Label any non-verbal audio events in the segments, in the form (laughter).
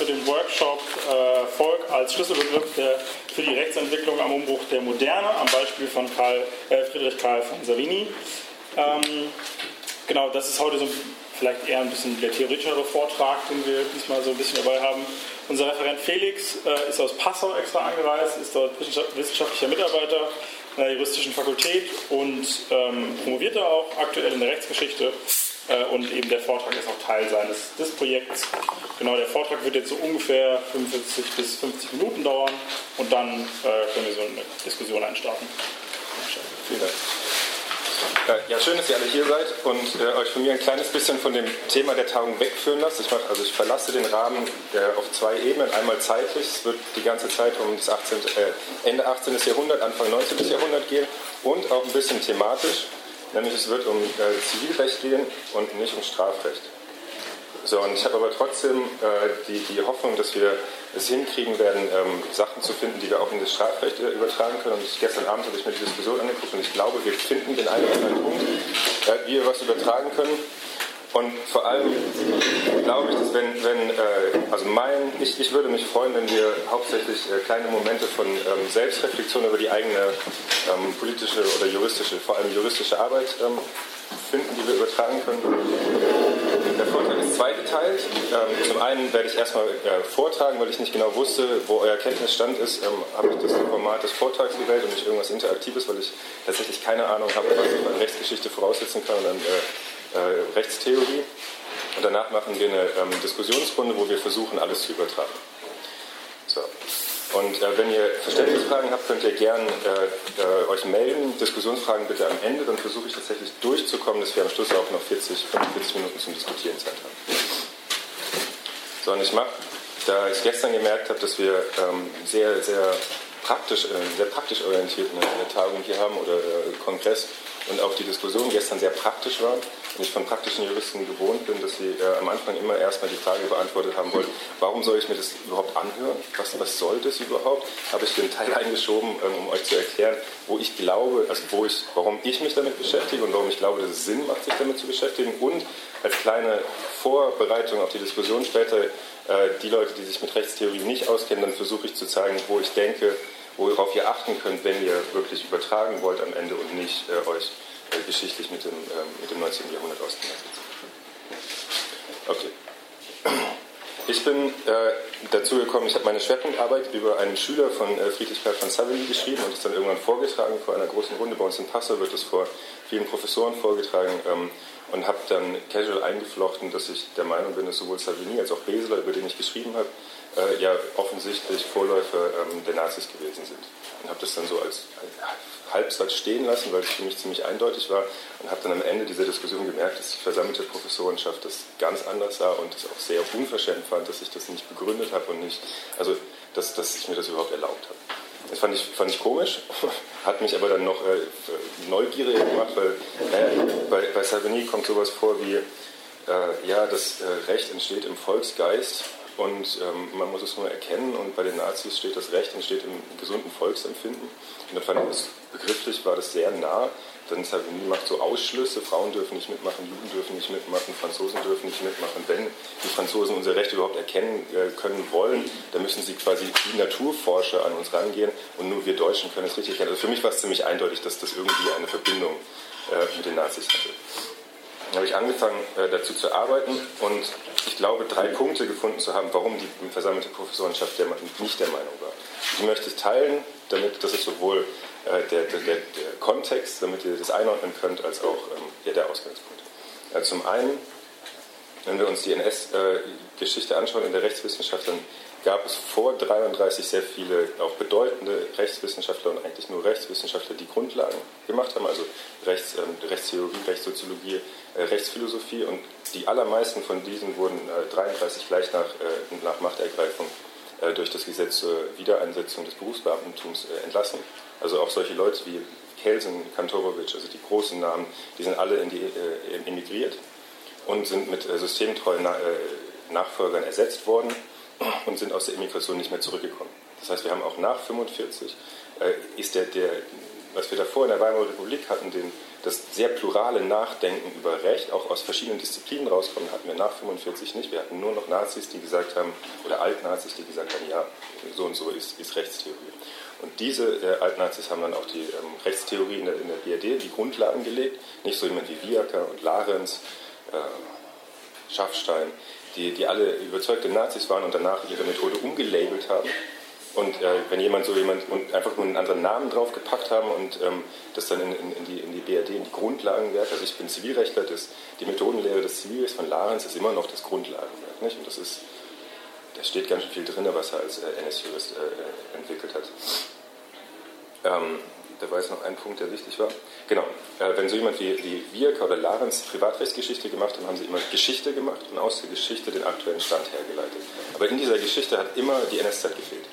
zu dem Workshop äh, Volk als Schlüsselbegriff der, für die Rechtsentwicklung am Umbruch der Moderne am Beispiel von Karl, äh, Friedrich Karl von Savini. Ähm, genau, das ist heute so vielleicht eher ein bisschen der theoretischere Vortrag, den wir diesmal so ein bisschen dabei haben. Unser Referent Felix äh, ist aus Passau extra angereist, ist dort wissenschaftlicher Mitarbeiter an der juristischen Fakultät und ähm, promoviert da auch aktuell in der Rechtsgeschichte und eben der Vortrag ist auch Teil seines des Projekts. Genau, der Vortrag wird jetzt so ungefähr 45 bis 50 Minuten dauern und dann äh, können wir so eine Diskussion einstarten. Vielen Dank. Ja, schön, dass ihr alle hier seid und äh, euch von mir ein kleines bisschen von dem Thema der Tagung wegführen lasst. Ich, mach, also ich verlasse den Rahmen äh, auf zwei Ebenen. Einmal zeitlich, es wird die ganze Zeit um das 18, äh, Ende 18. Jahrhundert, Anfang 19. Jahrhundert gehen und auch ein bisschen thematisch. Nämlich es wird um äh, Zivilrecht gehen und nicht um Strafrecht. So, und ich habe aber trotzdem äh, die, die Hoffnung, dass wir es hinkriegen werden, ähm, Sachen zu finden, die wir auch in das Strafrecht äh, übertragen können. Und ich, gestern Abend habe ich mir die Diskussion angeguckt und ich glaube, wir finden den einen oder anderen Punkt, äh, wie wir was übertragen können. Und vor allem glaube ich, dass wenn, wenn äh, also mein, ich, ich würde mich freuen, wenn wir hauptsächlich äh, kleine Momente von ähm, Selbstreflexion über die eigene ähm, politische oder juristische, vor allem juristische Arbeit ähm, finden, die wir übertragen können. Der Vortrag ist zweigeteilt. Ähm, zum einen werde ich erstmal äh, vortragen, weil ich nicht genau wusste, wo euer Kenntnisstand ist, ähm, habe ich das Format des Vortrags gewählt und nicht irgendwas Interaktives, weil ich tatsächlich keine Ahnung habe, was ich bei Rechtsgeschichte voraussetzen kann und dann äh, Rechtstheorie. Und danach machen wir eine ähm, Diskussionsrunde, wo wir versuchen, alles zu übertragen. So. Und äh, wenn ihr Verständnisfragen habt, könnt ihr gerne äh, äh, euch melden. Diskussionsfragen bitte am Ende, dann versuche ich tatsächlich durchzukommen, dass wir am Schluss auch noch 40, 45 Minuten zum Diskutieren Zeit haben. So, und ich mache, da ich gestern gemerkt habe, dass wir ähm, sehr, sehr praktisch, äh, sehr praktisch orientiert eine, Tagung hier haben oder äh, Kongress, und auch die Diskussion gestern sehr praktisch war und ich von praktischen Juristen gewohnt bin, dass sie äh, am Anfang immer erstmal die Frage beantwortet haben wollten, warum soll ich mir das überhaupt anhören? Was, was soll das überhaupt? Habe ich den Teil eingeschoben, ähm, um euch zu erklären, wo ich glaube, also wo ich, warum ich mich damit beschäftige und warum ich glaube, dass es Sinn macht, sich damit zu beschäftigen und als kleine Vorbereitung auf die Diskussion später äh, die Leute, die sich mit Rechtstheorie nicht auskennen, dann versuche ich zu zeigen, wo ich denke, worauf ihr achten könnt, wenn ihr wirklich übertragen wollt am Ende und nicht äh, euch äh, geschichtlich mit dem, äh, mit dem 19. Jahrhundert auseinandersetzt. Okay. Ich bin äh, dazu gekommen, ich habe meine Schwerpunktarbeit über einen Schüler von äh, Friedrich Karl von Savary geschrieben und es dann irgendwann vorgetragen vor einer großen Runde. Bei uns in Passau wird es vor vielen Professoren vorgetragen ähm, und habe dann casual eingeflochten, dass ich der Meinung bin, dass sowohl Savigny als auch Beseler, über den ich geschrieben habe, äh, ja offensichtlich Vorläufer ähm, der Nazis gewesen sind. Und habe das dann so als Halbsatz stehen lassen, weil es für mich ziemlich eindeutig war und habe dann am Ende dieser Diskussion gemerkt, dass die versammelte Professorenschaft das ganz anders sah und es auch sehr unverschämt fand, dass ich das nicht begründet habe und nicht, also dass, dass ich mir das überhaupt erlaubt habe. Das fand ich, fand ich komisch, (laughs) hat mich aber dann noch äh, neugierig gemacht, weil äh, bei, bei Savigny kommt sowas vor wie, äh, ja, das äh, Recht entsteht im Volksgeist und ähm, man muss es nur erkennen und bei den Nazis steht das Recht entsteht im gesunden Volksempfinden. Und dann fand ich das begrifflich, war das sehr nah. Dann Savigny macht so Ausschlüsse, Frauen dürfen nicht mitmachen, Juden dürfen nicht mitmachen, Franzosen dürfen nicht mitmachen. Wenn die Franzosen unser Recht überhaupt erkennen äh, können wollen, dann müssen sie quasi wie Naturforscher an uns rangehen und nur wir Deutschen können es richtig erkennen. Also für mich war es ziemlich eindeutig, dass das irgendwie eine Verbindung äh, mit den Nazis hatte habe ich angefangen, äh, dazu zu arbeiten und ich glaube, drei Punkte gefunden zu haben, warum die versammelte Professorenschaft nicht der Meinung war. Die möchte ich teilen, damit das ist sowohl äh, der, der, der, Kontext, damit ihr das einordnen könnt, als auch ähm, ja, der Ausgangspunkt. Äh, zum einen, wenn wir uns die NS-Geschichte anschauen in der Rechtswissenschaft, dann gab es vor 33 sehr viele auch bedeutende Rechtswissenschaftler und eigentlich nur Rechtswissenschaftler, die Grundlagen gemacht haben, also Rechts, äh, Rechtstheorie, Rechtssoziologie, äh, Rechtsphilosophie. Und die allermeisten von diesen wurden äh, 33 gleich nach, äh, nach Machtergreifung äh, durch das Gesetz zur Wiedereinsetzung des Berufsbeamtentums äh, entlassen. Also auch solche Leute wie Kelsen, Kantorowitsch, also die großen Namen, die sind alle in die, emigriert und sind mit systemtreuen Nachfolgern ersetzt worden und sind aus der Immigration nicht mehr zurückgekommen. Das heißt, wir haben auch nach 1945 äh, ist der, der, was wir davor in der Weimarer Republik hatten, den, das sehr plurale Nachdenken über Recht, auch aus verschiedenen Disziplinen rauskommen, hatten wir nach 45 nicht. Wir hatten nur noch Nazis, die gesagt haben, oder Altnazis, die gesagt haben, ja, so und so ist, ist Rechtstheorie. Und diese äh, Altnazis haben dann auch die ähm, Rechtstheorie in der, in der BRD, die Grundlagen gelegt. Nicht so jemand wie Viaker und Larenz, äh, Schaffstein, die, die alle überzeugte Nazis waren und danach ihre Methode umgelabelt haben und äh, wenn jemand so jemand und einfach nur einen anderen Namen draufgepackt haben und ähm, das dann in, in, in, die, in die BRD, in die Grundlagenwerk, also ich bin Zivilrechtler, das, die Methodenlehre des Zivilrechts von Larenz ist immer noch das Grundlagenwerk. Nicht? Und das ist, da steht ganz schön viel drin, was er als äh, NS-Jurist äh, entwickelt hat. Ähm, da war jetzt noch ein Punkt, der wichtig war. Genau, äh, wenn so jemand wie, wie Wierker oder Larenz Privatrechtsgeschichte gemacht haben, haben sie immer Geschichte gemacht und aus der Geschichte den aktuellen Stand hergeleitet. Aber in dieser Geschichte hat immer die NS-Zeit gefehlt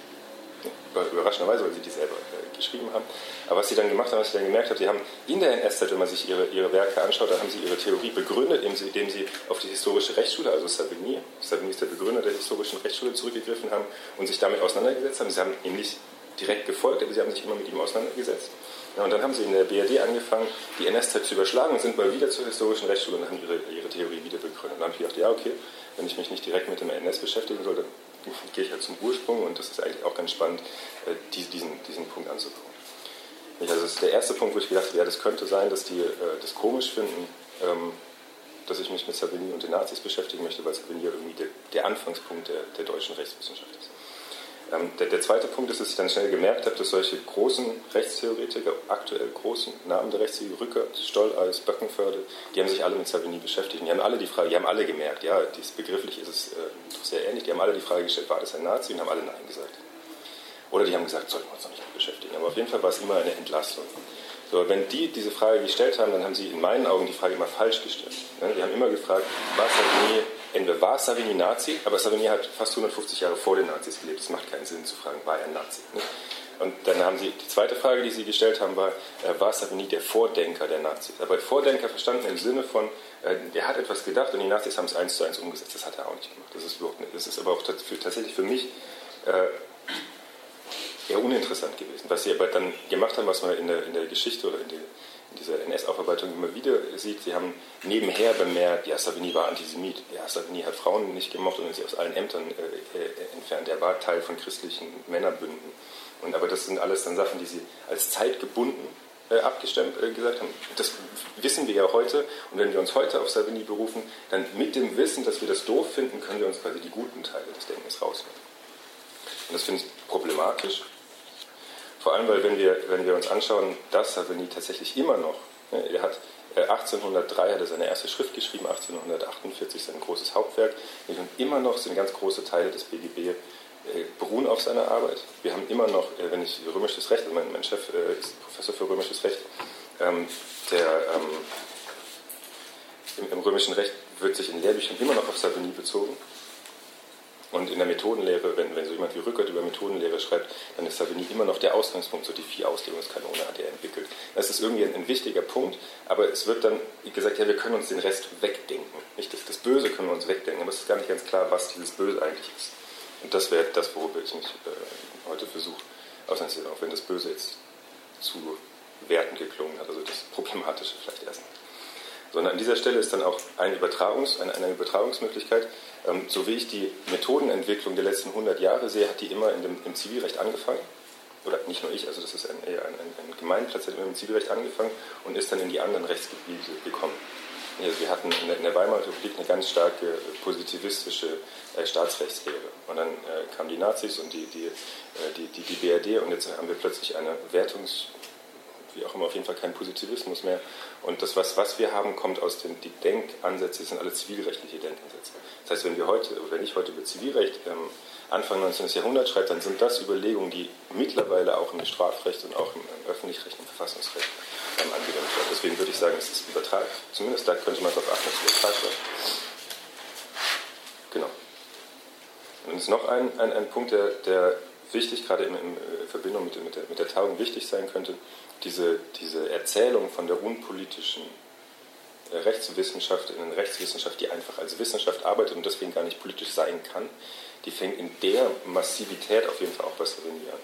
überraschenderweise, weil sie die selber äh, geschrieben haben. Aber was sie dann gemacht haben, was ich dann gemerkt habe, sie haben in der NS-Zeit, wenn man sich ihre, ihre Werke anschaut, dann haben sie ihre Theorie begründet, indem sie, indem sie auf die historische Rechtsschule, also Savigny, Savigny ist der Begründer der historischen Rechtsschule, zurückgegriffen haben und sich damit auseinandergesetzt haben. Sie haben ihm nicht direkt gefolgt, aber sie haben sich immer mit ihm auseinandergesetzt. Ja, und dann haben sie in der BRD angefangen, die NS-Zeit zu überschlagen und sind mal wieder zur historischen Rechtsschule und haben ihre, ihre Theorie wieder begründet. Und dann habe ich gedacht, ja, okay, wenn ich mich nicht direkt mit dem NS beschäftigen soll, dann gehe ich halt zum Ursprung und das ist eigentlich auch ganz spannend, äh, diesen, diesen Punkt anzugucken. Also das ist der erste Punkt, wo ich gedacht habe, ja, das könnte sein, dass die äh, das komisch finden, ähm, dass ich mich mit Savigny und den Nazis beschäftigen möchte, weil Savigny irgendwie der, der Anfangspunkt der, der deutschen Rechtswissenschaft ist. Ähm, der, der, zweite Punkt ist, dass ich dann schnell gemerkt habe, dass solche großen Rechtstheoretiker, aktuell großen Namen der Rechtstheorie, Rückert, Stolleis, Böckenförde, die haben sich alle mit Savigny beschäftigt. Und die haben alle die Frage, die haben alle gemerkt, ja, dies begrifflich ist es äh, sehr ähnlich, die haben alle die Frage gestellt, war das ein Nazi? Und haben alle Nein gesagt. Oder die haben gesagt, sollten wir uns noch nicht mit beschäftigen. Aber auf jeden Fall war es immer eine Entlastung. So, wenn die diese Frage gestellt haben, dann haben sie in meinen Augen die Frage immer falsch gestellt. Ne? Die haben immer gefragt, war Savigny entweder war Savigny Nazi, aber Savigny hat fast 150 Jahre vor den Nazis gelebt. Es macht keinen Sinn zu fragen, war er Nazi? Ne? Und dann haben sie, die zweite Frage, die sie gestellt haben, war, äh, war Savigny der Vordenker der Nazis? Aber Vordenker verstanden im Sinne von, äh, der hat etwas gedacht und die Nazis haben es eins zu eins umgesetzt. Das hat er auch nicht gemacht. Das ist, überhaupt das ist aber auch tatsächlich für mich äh, eher uninteressant gewesen. Was sie aber dann gemacht haben, was man in der, in der Geschichte oder in der dieser NS-Aufarbeitung immer wieder sieht, sie haben nebenher bemerkt, ja, Savigny war Antisemit, ja, Savigny hat Frauen nicht gemocht und sie aus allen Ämtern äh, äh, entfernt, er war Teil von christlichen Männerbünden. Und, aber das sind alles dann Sachen, die sie als zeitgebunden äh, abgestimmt äh, gesagt haben. Das wissen wir ja heute und wenn wir uns heute auf Savigny berufen, dann mit dem Wissen, dass wir das doof finden, können wir uns quasi die guten Teile des Denkens rausnehmen. Und das finde ich problematisch, vor allem, weil wenn wir, wenn wir uns anschauen, dass Savigny tatsächlich immer noch, ne, er hat 1803 äh, hat er seine erste Schrift geschrieben, 1848 sein großes Hauptwerk. Und immer noch sind ganz große Teile des BGB äh, beruhen auf seiner Arbeit. Wir haben immer noch, äh, wenn ich römisches Recht, also mein, mein Chef ist Professor für römisches Recht, ähm, der ähm, im, im, römischen Recht wird sich in Lehrbüchern immer noch auf Savigny bezogen. Und in der Methodenlehre, wenn, wenn so jemand wie Rückert über Methodenlehre schreibt, dann ist Savigny immer noch der Ausgangspunkt, so die vier Auslegungskanone hat er entwickelt. Das ist irgendwie ein, ein, wichtiger Punkt, aber es wird dann gesagt, ja, wir können uns den Rest wegdenken. Nicht das, das Böse können wir uns wegdenken, aber es ist gar nicht ganz klar, was dieses Böse eigentlich ist. Und das wäre das, worüber ich mich äh, heute versuche auseinanderzusetzen, auch wenn das Böse jetzt zu wertend geklungen hat, also das Problematische vielleicht erstmal sondern an dieser Stelle ist dann auch eine, Übertragungs-, eine, eine Übertragungsmöglichkeit. Ähm, so wie ich die Methodenentwicklung der letzten 100 Jahre sehe, hat die immer dem, im Zivilrecht angefangen. Oder nicht nur ich, also das ist ein, eher ein, ein, ein Gemeinplatz, hat immer im Zivilrecht angefangen und ist dann in die anderen Rechtsgebiete gekommen. Also wir hatten in der, Weimarer Republik eine ganz starke positivistische äh, Staatsrechtslehre. Und dann äh, kamen die Nazis und die, die, äh, die, die, die BRD und jetzt haben wir plötzlich eine Wertungs- wie auch immer, auf jeden Fall kein Positivismus mehr. Und das, was, was wir haben, kommt aus den die Denkansätze, sind alle zivilrechtliche Denkansätze. Das heißt, wenn wir heute, wenn ich heute über Zivilrecht ähm, Anfang 19. Jahrhundert schreibe, dann sind das Überlegungen, die mittlerweile auch im Strafrecht und auch im, im öffentlich-rechtlichen Verfassungsrecht ähm, angewendet werden. Deswegen würde ich sagen, es ist Übertrag. Zumindest da könnte man darauf achten, dass es Übertrag wird. Genau. Und es ist noch ein, ein, ein Punkt, der, der wichtig, gerade in, in äh, Verbindung mit, mit, der, mit der Tagung wichtig sein könnte, diese, diese Erzählung von der unpolitischen äh, Rechtswissenschaft in eine Rechtswissenschaft, die einfach als Wissenschaft arbeitet und deswegen gar nicht politisch sein kann, die fängt in der Massivität auf jeden Fall auch bei Savigny an.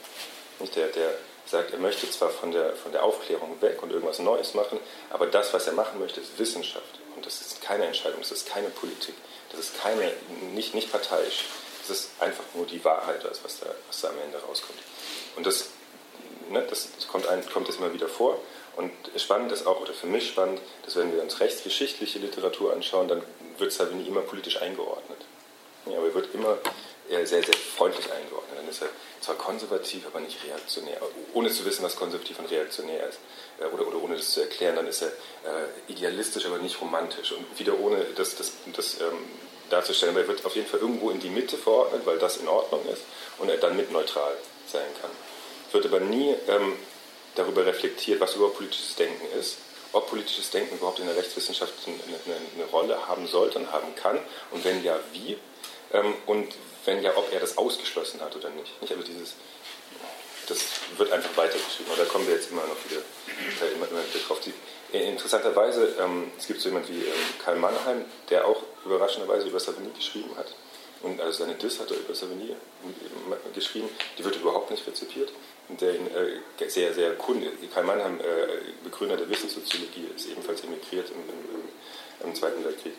Nicht der, der, sagt, er möchte zwar von der, von der Aufklärung weg und irgendwas Neues machen, aber das, was er machen möchte, ist Wissenschaft. Und das ist keine Entscheidung, das ist keine Politik, das ist keine, nicht, nicht parteiisch. Das ist einfach nur die Wahrheit, was da, was da am Ende rauskommt. Und das, ne, das kommt, ein, kommt jetzt immer wieder vor. Und spannend ist auch, oder für mich spannend, dass wenn wir uns rechtsgeschichtliche Literatur anschauen, dann wird Savigny immer politisch eingeordnet. Ja, aber er wird immer sehr, sehr freundlich eingeordnet. Dann ist er zwar konservativ, aber nicht reaktionär. Ohne zu wissen, was konservativ und reaktionär ist. Äh, oder, oder ohne das zu erklären, dann ist er äh, idealistisch, aber nicht romantisch. Und wieder ohne das, das, das ähm, darzustellen. Aber er wird auf jeden Fall irgendwo in die Mitte verordnet, weil das in Ordnung ist und er dann mit neutral sein kann. Wird aber nie ähm, darüber reflektiert, was überhaupt politisches Denken ist, ob politisches Denken überhaupt in der Rechtswissenschaft eine, eine, eine Rolle haben sollte und haben kann und wenn ja, wie ähm, und wenn ja, ob er das ausgeschlossen hat oder nicht. nicht? Also dieses, das wird einfach weitergeschrieben. Da kommen wir jetzt immer noch wieder, immer, immer wieder drauf. Die, interessanterweise, ähm, es gibt so jemand wie ähm, Karl Mannheim, der auch überraschenderweise über Savigny geschrieben hat. Und also seine Diss hat er über Savigny äh, geschrieben. Die wird überhaupt nicht rezipiert der ihn äh, sehr, sehr kundig, Karl Mannheim, äh, Begründer der Wissenssoziologie, ist ebenfalls emigriert im, im, im Zweiten Weltkrieg,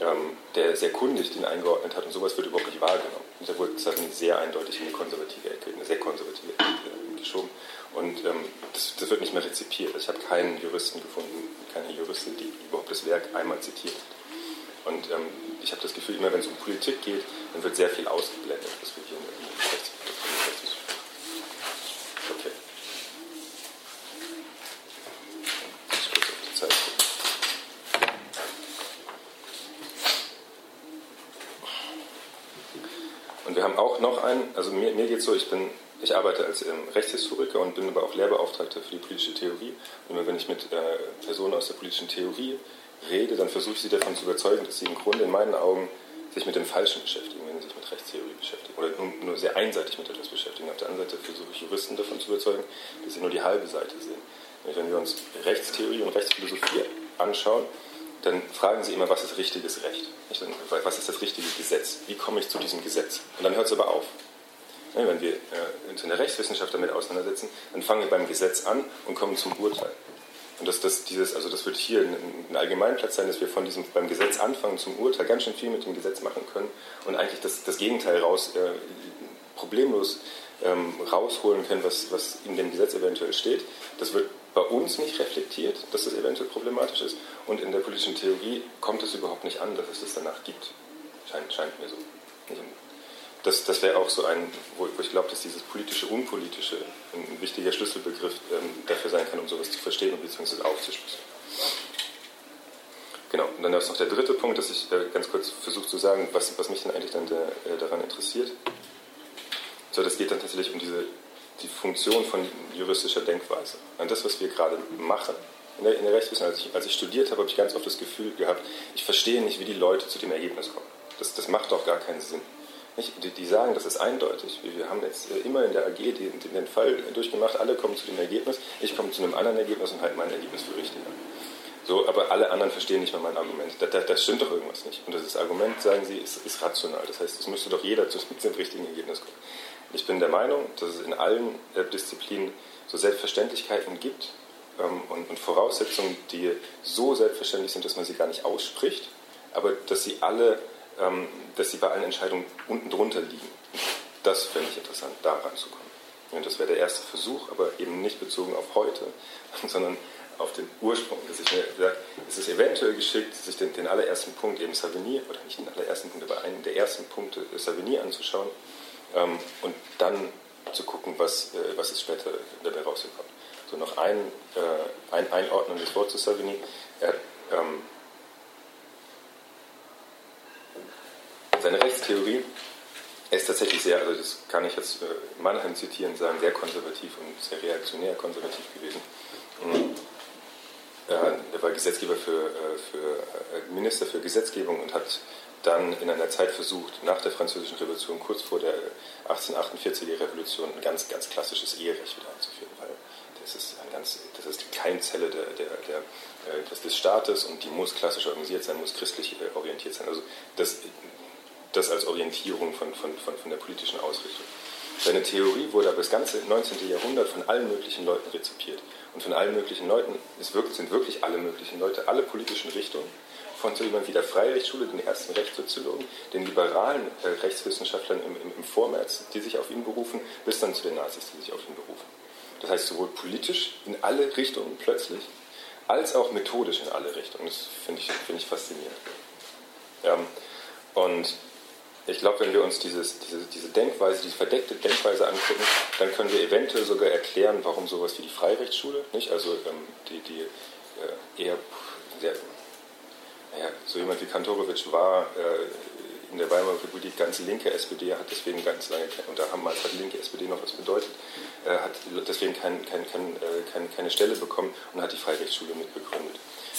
ähm, der sehr kundig den eingeordnet hat und sowas wird überhaupt nicht wahrgenommen. Und da wurde Savigny sehr eindeutig in eine konservative Ecke, in eine sehr konservative Ecke äh, geschoben. Und ähm, das, das, wird nicht mehr rezipiert. Ich habe keinen Juristen gefunden, keine Juristin, die überhaupt das Werk einmal zitiert hat. Und ähm, ich habe das Gefühl, immer wenn es um Politik geht, dann wird sehr viel ausgeblendet, was wir hier in der Rechts wir haben auch noch einen, also mir, mir geht es so, ich bin, ich arbeite als ähm, Rechtshistoriker und bin aber auch Lehrbeauftragter für die politische Theorie. Und immer wenn ich mit äh, Personen aus der politischen Theorie rede, dann versuche ich sie davon zu überzeugen, dass sie im Grunde in meinen Augen sich mit dem Falschen beschäftigen, wenn sie sich mit Rechtstheorie beschäftigen. Oder nur, sehr einseitig mit etwas beschäftigen. Auf der anderen Seite versuche ich Juristen davon zu überzeugen, dass sie nur die halbe Seite sehen. Wenn wir uns Rechtstheorie und Rechtsphilosophie anschauen, dann fragen sie immer, was ist richtiges Recht? Was ist das richtige Gesetz? Wie komme ich zu diesem Gesetz? Und dann hört es aber auf. Wenn wir äh, uns in der Rechtswissenschaft damit auseinandersetzen, dann fangen wir beim Gesetz an und kommen zum Urteil. Und das, das, dieses, also das wird hier ein Allgemeinplatz sein, dass wir von diesem, beim Gesetz anfangen zum Urteil ganz schön viel mit dem Gesetz machen können und eigentlich das, das Gegenteil raus, äh, problemlos ähm, rausholen können, was, was in dem Gesetz eventuell steht. Das wird bei uns nicht reflektiert, dass das eventuell problematisch ist. Und in der politischen Theorie kommt es überhaupt nicht an, dass es das danach gibt. Scheint, scheint mir so. Das, das wäre auch so ein, wo, ich glaube, dass dieses politische, unpolitische ein wichtiger Schlüsselbegriff ähm, dafür sein kann, um sowas zu verstehen und beziehungsweise aufzuschlüsseln. Genau, und dann ist noch der dritte Punkt, dass ich äh, ganz kurz versuche zu sagen, was, was mich dann eigentlich dann der, äh, daran interessiert. So, das geht dann tatsächlich um diese die Funktion von juristischer Denkweise. Und das, was wir gerade machen, in der, in der Rechtswissenschaft, als ich, als ich studiert habe, habe ich ganz oft das Gefühl gehabt, ich verstehe nicht, wie die Leute zu dem Ergebnis kommen. Das, das macht doch gar keinen Sinn. Die, die, sagen, das ist eindeutig. Wir haben jetzt äh, immer in der AG den, den, Fall durchgemacht, alle kommen zu dem Ergebnis, ich komme zu einem anderen Ergebnis und halte mein Ergebnis für richtig So, aber alle anderen verstehen nicht mal mein Argument. Da, da, da, stimmt doch irgendwas nicht. Und das Argument, sagen sie, ist, ist rational. Das heißt, es müsste doch jeder zu dem (laughs) richtigen Ergebnis kommen. Ich bin der Meinung, dass es in allen äh, Disziplinen so Selbstverständlichkeiten gibt ähm, und, und, Voraussetzungen, die so selbstverständlich sind, dass man sie gar nicht ausspricht, aber dass sie alle, dass sie bei allen Entscheidungen unten drunter liegen. Das fände ich interessant, da ranzukommen. Und das wäre der erste Versuch, aber eben nicht bezogen auf heute, (laughs) sondern auf den Ursprung, dass ich mir sage, es ist eventuell geschickt, sich den, den allerersten Punkt eben Savigny, oder nicht den allerersten Punkt, aber einen der ersten Punkte Savigny anzuschauen ähm, und dann zu gucken, was, äh, was ist später dabei rausgekommen. So noch ein, äh, ein einordnendes Wort zu Savigny. Er, ähm, seine Rechtstheorie ist tatsächlich sehr, also das kann ich jetzt äh, Mannheim zitieren, sagen, sehr konservativ und sehr reaktionär konservativ gewesen. Mhm. Er war Gesetzgeber für, äh, für äh, Minister für Gesetzgebung und hat dann in einer Zeit versucht, nach der Französischen Revolution, kurz vor der 1848er Revolution, ein ganz, ganz klassisches Eherecht wieder einzuführen, weil das ist, ein ganz, das ist die Keimzelle der, der, der, des, Staates und die muss klassisch organisiert sein, muss christlich orientiert sein. Also das, das als Orientierung von, von, von, von der politischen Ausrichtung. Seine Theorie wurde aber das ganze 19. Jahrhundert von allen möglichen Leuten rezipiert. Und von allen möglichen Leuten wirklich, sind wirklich alle möglichen Leute, alle politischen Richtungen, von so jemand wie der Freirechtsschule, den ersten Rechtssoziologen, den liberalen äh, Rechtswissenschaftlern im, im, im Vormärz, die sich auf ihn berufen, bis dann zu den Nazis, die sich auf ihn berufen. Das heißt, sowohl politisch in alle Richtungen plötzlich, als auch methodisch in alle Richtungen. Das finde ich, find ich faszinierend. Ähm, und ich glaube, wenn wir uns dieses, diese, diese Denkweise, diese verdeckte Denkweise angucken, dann können wir eventuell sogar erklären, warum sowas wie die Freirechtsschule, nicht? also ähm, die, die äh, eher sehr, naja, so jemand wie Kantorowitsch war äh, in der Weimarer Republik ganz linke SPD, hat deswegen ganz lange, und damals hat die linke SPD noch was bedeutet, äh, hat deswegen kein, kein, kein, äh, keine Stelle bekommen und hat die Freirechtsschule mitbegründet.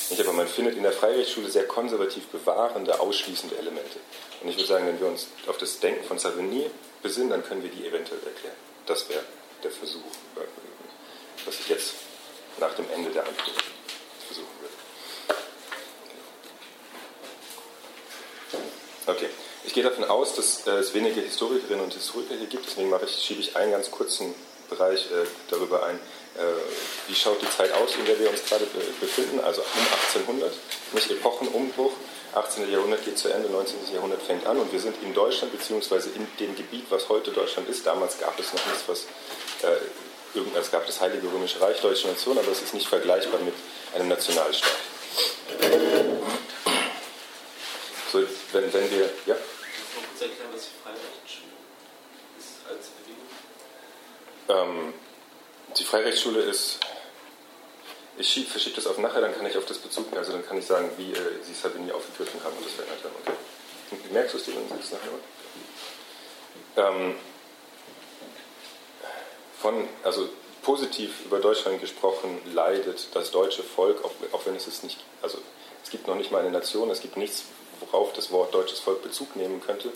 Nicht, aber man findet in der Freirechtsschule sehr konservativ bewahrende, ausschließende Elemente. Und ich würde sagen, wenn wir uns auf das Denken von Savigny besinnen, dann können wir die eventuell erklären. Das wäre der Versuch, äh, was ich jetzt nach dem Ende der Antwort versuchen würde. Okay. Ich gehe davon aus, dass äh, es wenige Historikerinnen und Historiker hier gibt, deswegen ich, schiebe ich einen ganz kurzen Bereich äh, darüber ein, äh, wie schaut die Zeit aus, in der wir uns gerade befinden, also um 1800, nicht Epochenumbruch. 18. Jahrhundert geht zu Ende, 19. Jahrhundert fängt an und wir sind in Deutschland, beziehungsweise in dem Gebiet, was heute Deutschland ist. Damals gab es noch nichts, was. Äh, es gab das Heilige Römische Reich, Deutsche Nation, aber es ist nicht vergleichbar mit einem Nationalstaat. Wenn, wenn wir. Ja? Kannst du erklären, was die Freirechtsschule ist als Bewegung? Ähm, die Freirechtsschule ist, ich verschiebe das auf nachher, dann kann ich auf das Bezug nehmen, also dann kann ich sagen, wie äh, Sie Sabini aufgegriffen haben und das verändert haben. Okay. Merkst du es dir, wenn Sie es nachher ähm, von, also positiv über Deutschland gesprochen, leidet das deutsche Volk, auch, auch wenn es es nicht, also es gibt noch nicht mal eine Nation, es gibt nichts, worauf das Wort deutsches Volk Bezug nehmen könnte,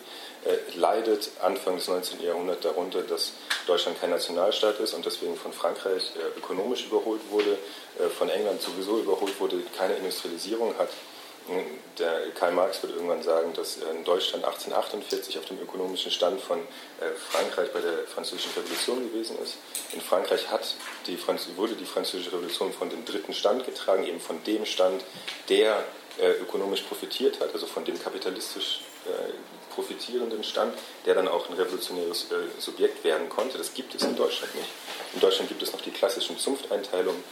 äh, leidet Anfang des 19. Jahrhunderts darunter, dass Deutschland kein Nationalstaat ist und deswegen von Frankreich äh, ökonomisch überholt wurde, äh, von England sowieso überholt wurde, keine Industrialisierung hat. Der Karl Marx wird irgendwann sagen, dass in Deutschland 1848 auf dem ökonomischen Stand von Frankreich bei der Französischen Revolution gewesen ist. In Frankreich hat die wurde die Französische Revolution von dem dritten Stand getragen, eben von dem Stand, der ökonomisch profitiert hat, also von dem kapitalistisch profitierenden Stand, der dann auch ein revolutionäres äh, Subjekt werden konnte. Das gibt es in Deutschland nicht. In Deutschland gibt es noch die klassischen Zunfteinteilungen.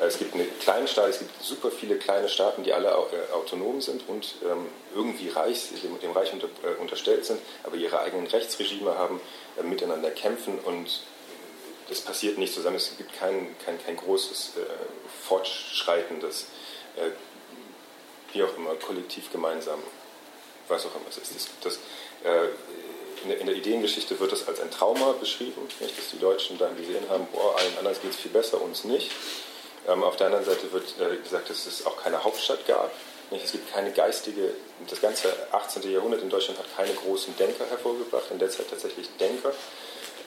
Äh, es gibt eine kleine Staat, es gibt super viele kleine Staaten, die alle äh, autonom sind und ähm, irgendwie reich, dem, dem Reich unter, äh, unterstellt sind, aber ihre eigenen Rechtsregime haben, äh, miteinander kämpfen und das passiert nicht zusammen. Es gibt kein, kein, kein großes äh, fortschreitendes, wie auch immer, kollektiv gemeinsam was auch immer es ist. Das, das, äh, in, der, in, der, Ideengeschichte wird das als ein Trauma beschrieben, nicht, dass die Deutschen dann gesehen haben, boah, allen anderen geht es viel besser, uns nicht. Ähm, auf der anderen Seite wird äh, gesagt, dass es auch keine Hauptstadt gab. Nicht? Es gibt keine geistige, das ganze 18. Jahrhundert in Deutschland hat keine großen Denker hervorgebracht, in der Zeit tatsächlich Denker,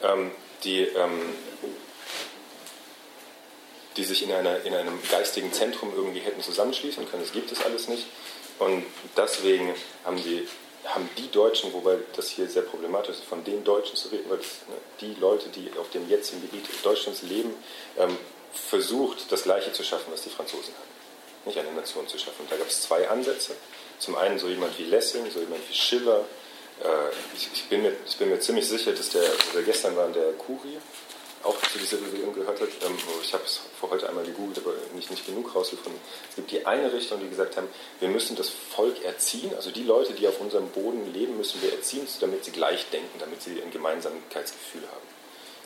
ähm, die, ähm, die sich in, einer, in einem geistigen Zentrum irgendwie hätten zusammenschließen können. Das gibt es alles nicht. Und deswegen haben die, haben die Deutschen, wobei das hier sehr problematisch ist, von den Deutschen zu reden, weil das, ne, die Leute, die auf dem jetzigen Gebiet Deutschlands leben, ähm, versucht, das Gleiche zu schaffen, was die Franzosen hatten. Nicht eine Nation zu schaffen. Da gab es zwei Ansätze. Zum einen so jemand wie Lessing, so jemand wie Schiller. Äh, ich, ich, bin mir, ich bin mir ziemlich sicher, dass der, also gestern war der Kurie, auch zu dieser Bewegung gehört hat. Ähm, ich habe es vor heute einmal gegoogelt, aber nicht, nicht genug rausgefunden. Es gibt die eine Richtung, die gesagt haben, wir müssen das Volk erziehen, also die Leute, die auf unserem Boden leben, müssen wir erziehen, damit sie gleich denken, damit sie ein Gemeinsamkeitsgefühl haben.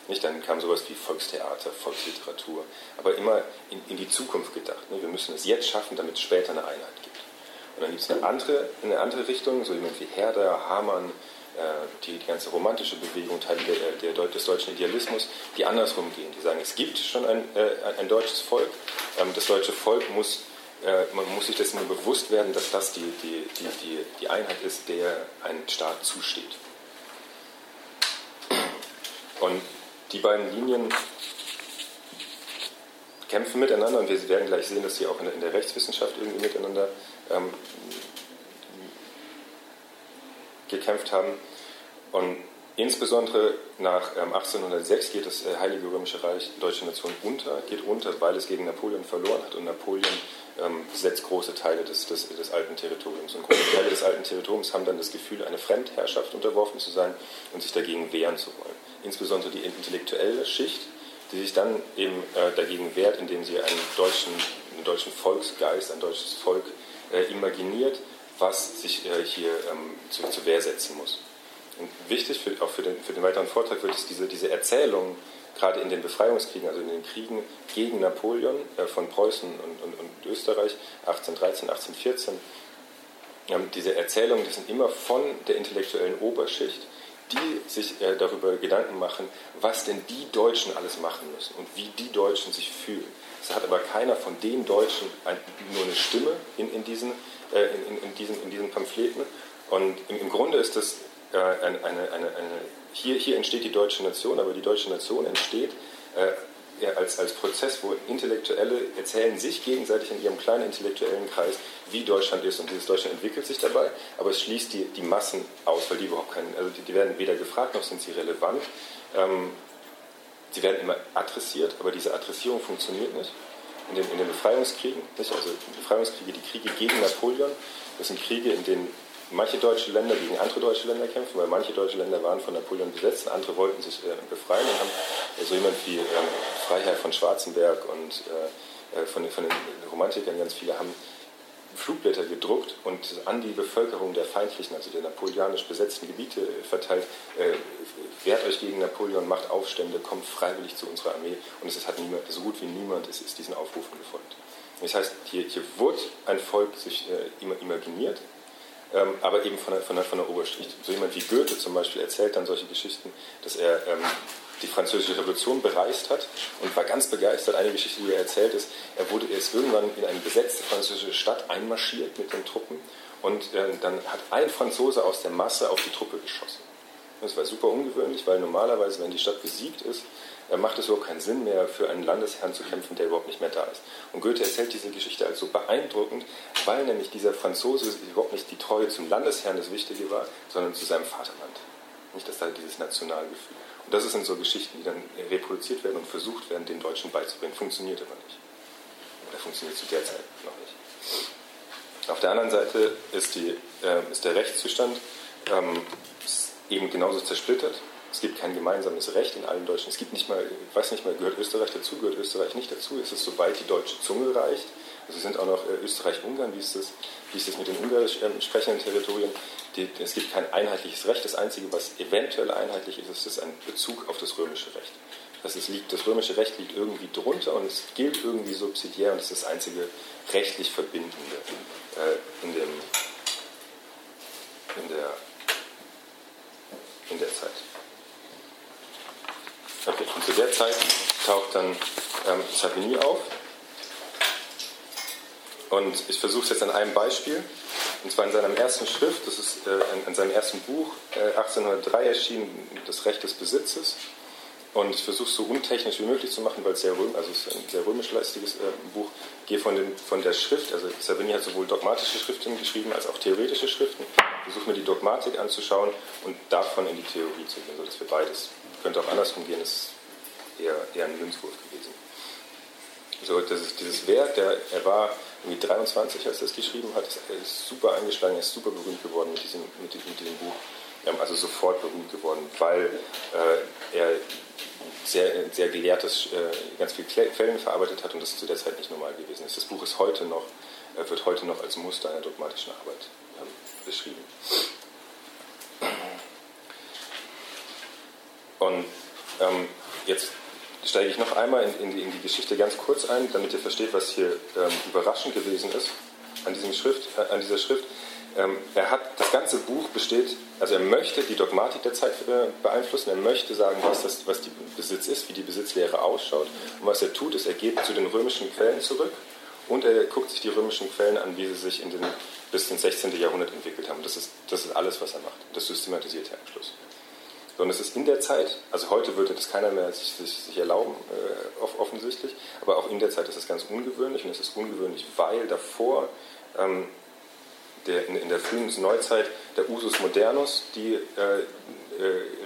Nicht, dann kam sowas wie Volkstheater, Volksliteratur, aber immer in, in die Zukunft gedacht. Ne? Wir müssen es jetzt schaffen, damit es später eine Einheit gibt. Und dann gibt es eine andere, eine andere Richtung, so jemand wie Herder, Hamann, die, die ganze romantische Bewegung, Teile der, der, des deutschen Idealismus, die andersrum gehen. Die sagen, es gibt schon ein, äh, ein deutsches Volk, ähm, das deutsche Volk muss, äh, man muss sich dessen bewusst werden, dass das die, die, die, die, Einheit ist, der ein Staat zusteht. Und die beiden Linien kämpfen miteinander und wir werden gleich sehen, dass sie auch in der, in der Rechtswissenschaft irgendwie miteinander ähm, gekämpft haben. Und insbesondere nach 1806 ähm, geht das äh, Heilige Römische Reich, deutsche Nation, unter, geht unter, weil es gegen Napoleon verloren hat. Und Napoleon ähm, besetzt große Teile des, des, des alten Territoriums. Und große Teile des alten Territoriums haben dann das Gefühl, eine Fremdherrschaft unterworfen zu sein und sich dagegen wehren zu wollen. Insbesondere die intellektuelle Schicht, die sich dann eben äh, dagegen wehrt, indem sie einen deutschen, einen deutschen Volksgeist, ein deutsches Volk äh, imaginiert, was sich äh, hier ähm, zu, zur Wehr setzen muss. Und wichtig für, auch für den, für den weiteren Vortrag wird es diese, diese Erzählung, gerade in den Befreiungskriegen, also in den Kriegen gegen Napoleon äh, von Preußen und, und, und, Österreich 1813, 1814, ähm, diese Erzählungen, die sind immer von der intellektuellen Oberschicht, die sich äh, darüber Gedanken machen, was denn die Deutschen alles machen müssen und wie die Deutschen sich fühlen. Es hat aber keiner von den Deutschen ein, nur eine Stimme in, in, diesen, äh, in, in, diesen, in diesen Pamphleten. Und im, im Grunde ist das äh, eine, eine, eine, hier, hier entsteht die deutsche Nation, aber die deutsche Nation entsteht äh, als, als Prozess, wo Intellektuelle erzählen sich gegenseitig in ihrem kleinen intellektuellen Kreis, wie Deutschland ist. Und dieses Deutschland entwickelt sich dabei, aber es schließt die, die Massen aus, weil die überhaupt keinen, also die, die werden weder gefragt noch sind sie relevant. Ähm, sie werden immer adressiert, aber diese Adressierung funktioniert nicht. In den, in den Befreiungskriegen, nicht? also Befreiungskriege, die Kriege gegen Napoleon, das sind Kriege, in denen manche deutsche Länder gegen andere deutsche Länder kämpfen, weil manche deutsche Länder waren von Napoleon besetzt, andere wollten sich äh, befreien und haben so jemand wie ähm, Freiherr von Schwarzenberg und äh, äh, von, von, den Romantikern ganz viele haben Flugblätter gedruckt und an die Bevölkerung der feindlichen, also der napoleonisch besetzten Gebiete verteilt, äh, wehrt euch gegen Napoleon, macht Aufstände, kommt freiwillig zu unserer Armee und es hat niemand, so gut wie niemand ist, ist diesen Aufrufen gefolgt. Das heißt, hier, hier wurde ein Volk sich äh, imaginiert, ähm, aber eben von der, von, der, von der Oberschicht. So jemand wie Goethe zum Beispiel erzählt dann solche Geschichten, dass er ähm, die französische Revolution bereist hat und war ganz begeistert. Eine Geschichte, die er erzählt, ist, er wurde erst irgendwann in eine besetzte französische Stadt einmarschiert mit den Truppen und äh, dann hat ein Franzose aus der Masse auf die Truppe geschossen. Das war super ungewöhnlich, weil normalerweise, wenn die Stadt besiegt ist, macht es überhaupt keinen Sinn mehr, für einen Landesherrn zu kämpfen, der überhaupt nicht mehr da ist. Und Goethe erzählt diese Geschichte als so beeindruckend, weil nämlich dieser Franzose überhaupt nicht die Treue zum Landesherrn das Wichtige war, sondern zu seinem Vaterland. Nicht das halt dieses Nationalgefühl. Und das sind so Geschichten, die dann reproduziert werden und versucht werden, den Deutschen beizubringen. Funktioniert aber nicht. Oder funktioniert zu der Zeit noch nicht. Auf der anderen Seite ist, die, äh, ist der Rechtszustand ähm, eben genauso zersplittert. Es gibt kein gemeinsames Recht in allen Deutschen. Es gibt nicht mal, ich weiß nicht mal, gehört Österreich dazu, gehört Österreich nicht dazu? Ist es sobald die deutsche Zunge reicht? Also sind auch noch äh, Österreich-Ungarn, wie ist das, wie ist das mit den ungarisch ähm, sprechenden Territorien? Die, es gibt kein einheitliches Recht. Das Einzige, was eventuell einheitlich ist, ist ein Bezug auf das römische Recht. Das, ist, liegt, das römische Recht liegt irgendwie drunter und es gilt irgendwie subsidiär und es ist das einzige rechtlich Verbindende äh, in, dem, in, der, in der Zeit. Okay, und zu der Zeit taucht dann ähm, Savigny auf. Und ich versuche es jetzt an einem Beispiel. Und zwar in seinem ersten Schrift, das ist äh, in, in, seinem ersten Buch, äh, 1803 erschienen, Das Recht des Besitzes. Und ich versuche es so untechnisch wie möglich zu machen, weil es sehr, röm, also es ist ein sehr römisch-leistiges äh, Buch. Gehe von, den, von der Schrift, also Savigny hat sowohl dogmatische Schriften geschrieben als auch theoretische Schriften. Versuche mir die Dogmatik anzuschauen und davon in die Theorie zu gehen, sodass wir beides könnte auch andersrum gehen, ist eher, eher ein Münzwurf gewesen. So, das ist dieses Werk, der, er war irgendwie 23, als er es geschrieben hat, er ist super eingeschlagen, ist super berühmt geworden mit diesem, mit, mit diesem Buch. Also sofort berühmt geworden, weil äh, er sehr, sehr gelehrtes, äh, ganz viele Quellen verarbeitet hat und das zu der Zeit nicht normal gewesen ist. Das Buch ist heute noch, äh, wird heute noch als Muster einer dogmatischen Arbeit ähm, beschrieben. Und ähm, jetzt steige ich noch einmal in, in, die, in, die, Geschichte ganz kurz ein, damit ihr versteht, was hier ähm, überraschend gewesen ist an, diesem Schrift, äh, an dieser Schrift. Ähm, er hat, das ganze Buch besteht, also er möchte die Dogmatik der Zeit äh, beeinflussen, er möchte sagen, was, das, was die Besitz ist, wie die Besitzlehre ausschaut. Und was er tut, ist, er geht zu den römischen Quellen zurück und er guckt sich die römischen Quellen an, wie sie sich in den, bis ins 16. Jahrhundert entwickelt haben. Das ist, das ist alles, was er macht. Das systematisiert er am Schluss sondern es ist in der Zeit, also heute würde das keiner mehr sich, sich, sich erlauben, äh, offensichtlich, aber auch in der Zeit ist es ganz ungewöhnlich und es ist ungewöhnlich, weil davor ähm, der, in, in, der frühen Neuzeit der Usus modernus die äh, äh,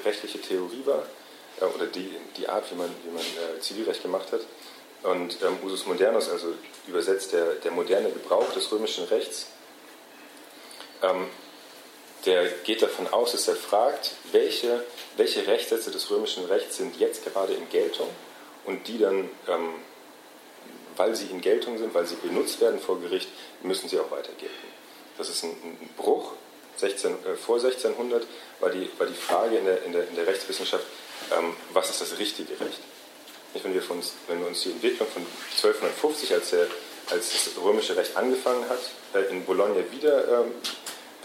rechtliche Theorie war, äh, oder die, die Art, wie man, wie man äh, Zivilrecht gemacht hat. Und ähm, Usus modernus, also übersetzt der, der moderne Gebrauch des römischen Rechts, ähm, der geht davon aus, dass er fragt, welche, welche Rechtssätze des römischen Rechts sind jetzt gerade in Geltung und die dann, ähm, weil sie in Geltung sind, weil sie benutzt werden vor Gericht, müssen sie auch weiter gelten. Das ist ein, ein Bruch. 16, äh, vor 1600 war die, war die Frage in der, in der, in der Rechtswissenschaft, ähm, was ist das richtige Recht? Nicht, wenn, wir uns, wenn wir uns die Entwicklung von 1250, als, der, als das römische Recht angefangen hat, äh, in Bologna wieder ähm,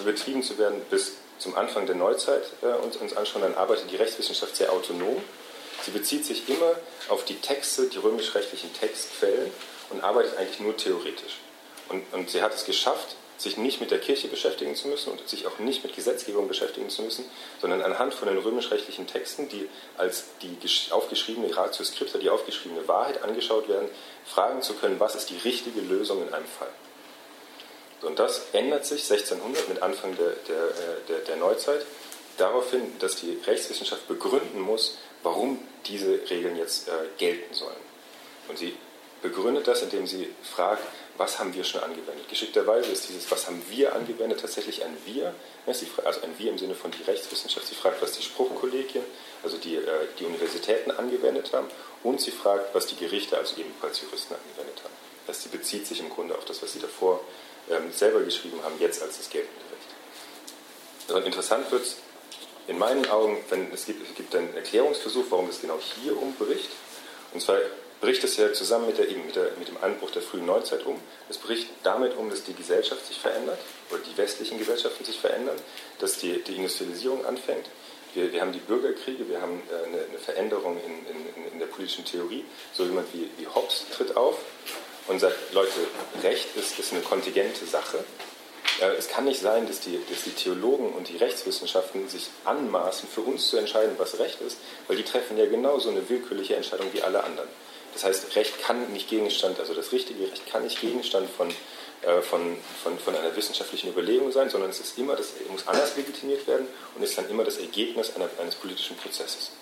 betrieben zu werden, bis zum Anfang der Neuzeit äh, uns, uns anschauen, dann arbeitet die Rechtswissenschaft sehr autonom. Sie bezieht sich immer auf die Texte, die römisch-rechtlichen Textquellen und arbeitet eigentlich nur theoretisch. Und, und sie hat es geschafft, sich nicht mit der Kirche beschäftigen zu müssen und sich auch nicht mit Gesetzgebung beschäftigen zu müssen, sondern anhand von den römisch-rechtlichen Texten, die als die aufgeschriebene Ratio Scripta, die aufgeschriebene Wahrheit angeschaut werden, fragen zu können, was ist die richtige Lösung in einem Fall. Und das ändert sich 1600 mit Anfang der, der, der, der Neuzeit daraufhin, dass die Rechtswissenschaft begründen muss, warum diese Regeln jetzt äh, gelten sollen. Und sie begründet das, indem sie fragt, was haben wir schon angewendet. Geschickterweise ist dieses, was haben wir angewendet, tatsächlich ein Wir, also ein Wir im Sinne von die Rechtswissenschaft. Sie fragt, was die Spruchkollegien, also die, äh, die Universitäten angewendet haben und sie fragt, was die Gerichte, also ebenfalls Juristen angewendet haben. Das die bezieht sich im Grunde auf das, was sie davor ähm, selber geschrieben haben, jetzt als das geltende Recht. Und interessant wird es in meinen Augen, wenn es gibt, es gibt einen Erklärungsversuch, warum es genau hier umbricht. Und zwar bricht es ja zusammen mit, der, mit, der, mit dem Anbruch der frühen Neuzeit um. Es bricht damit um, dass die Gesellschaft sich verändert, oder die westlichen Gesellschaften sich verändern, dass die, die Industrialisierung anfängt. Wir, wir, haben die Bürgerkriege, wir haben äh, eine, eine Veränderung in, in, in, der politischen Theorie. So jemand wie, wie Hobbes tritt auf und sagt, Leute, Recht ist, ist eine kontingente Sache. Es kann nicht sein, dass die, dass die Theologen und die Rechtswissenschaften sich anmaßen, für uns zu entscheiden, was Recht ist, weil die treffen ja genauso eine willkürliche Entscheidung wie alle anderen. Das heißt, Recht kann nicht Gegenstand, also das richtige Recht kann nicht Gegenstand von, äh, von, von, von einer wissenschaftlichen Überlegung sein, sondern es ist immer das, muss anders legitimiert werden und ist dann immer das Ergebnis einer, eines politischen Prozesses.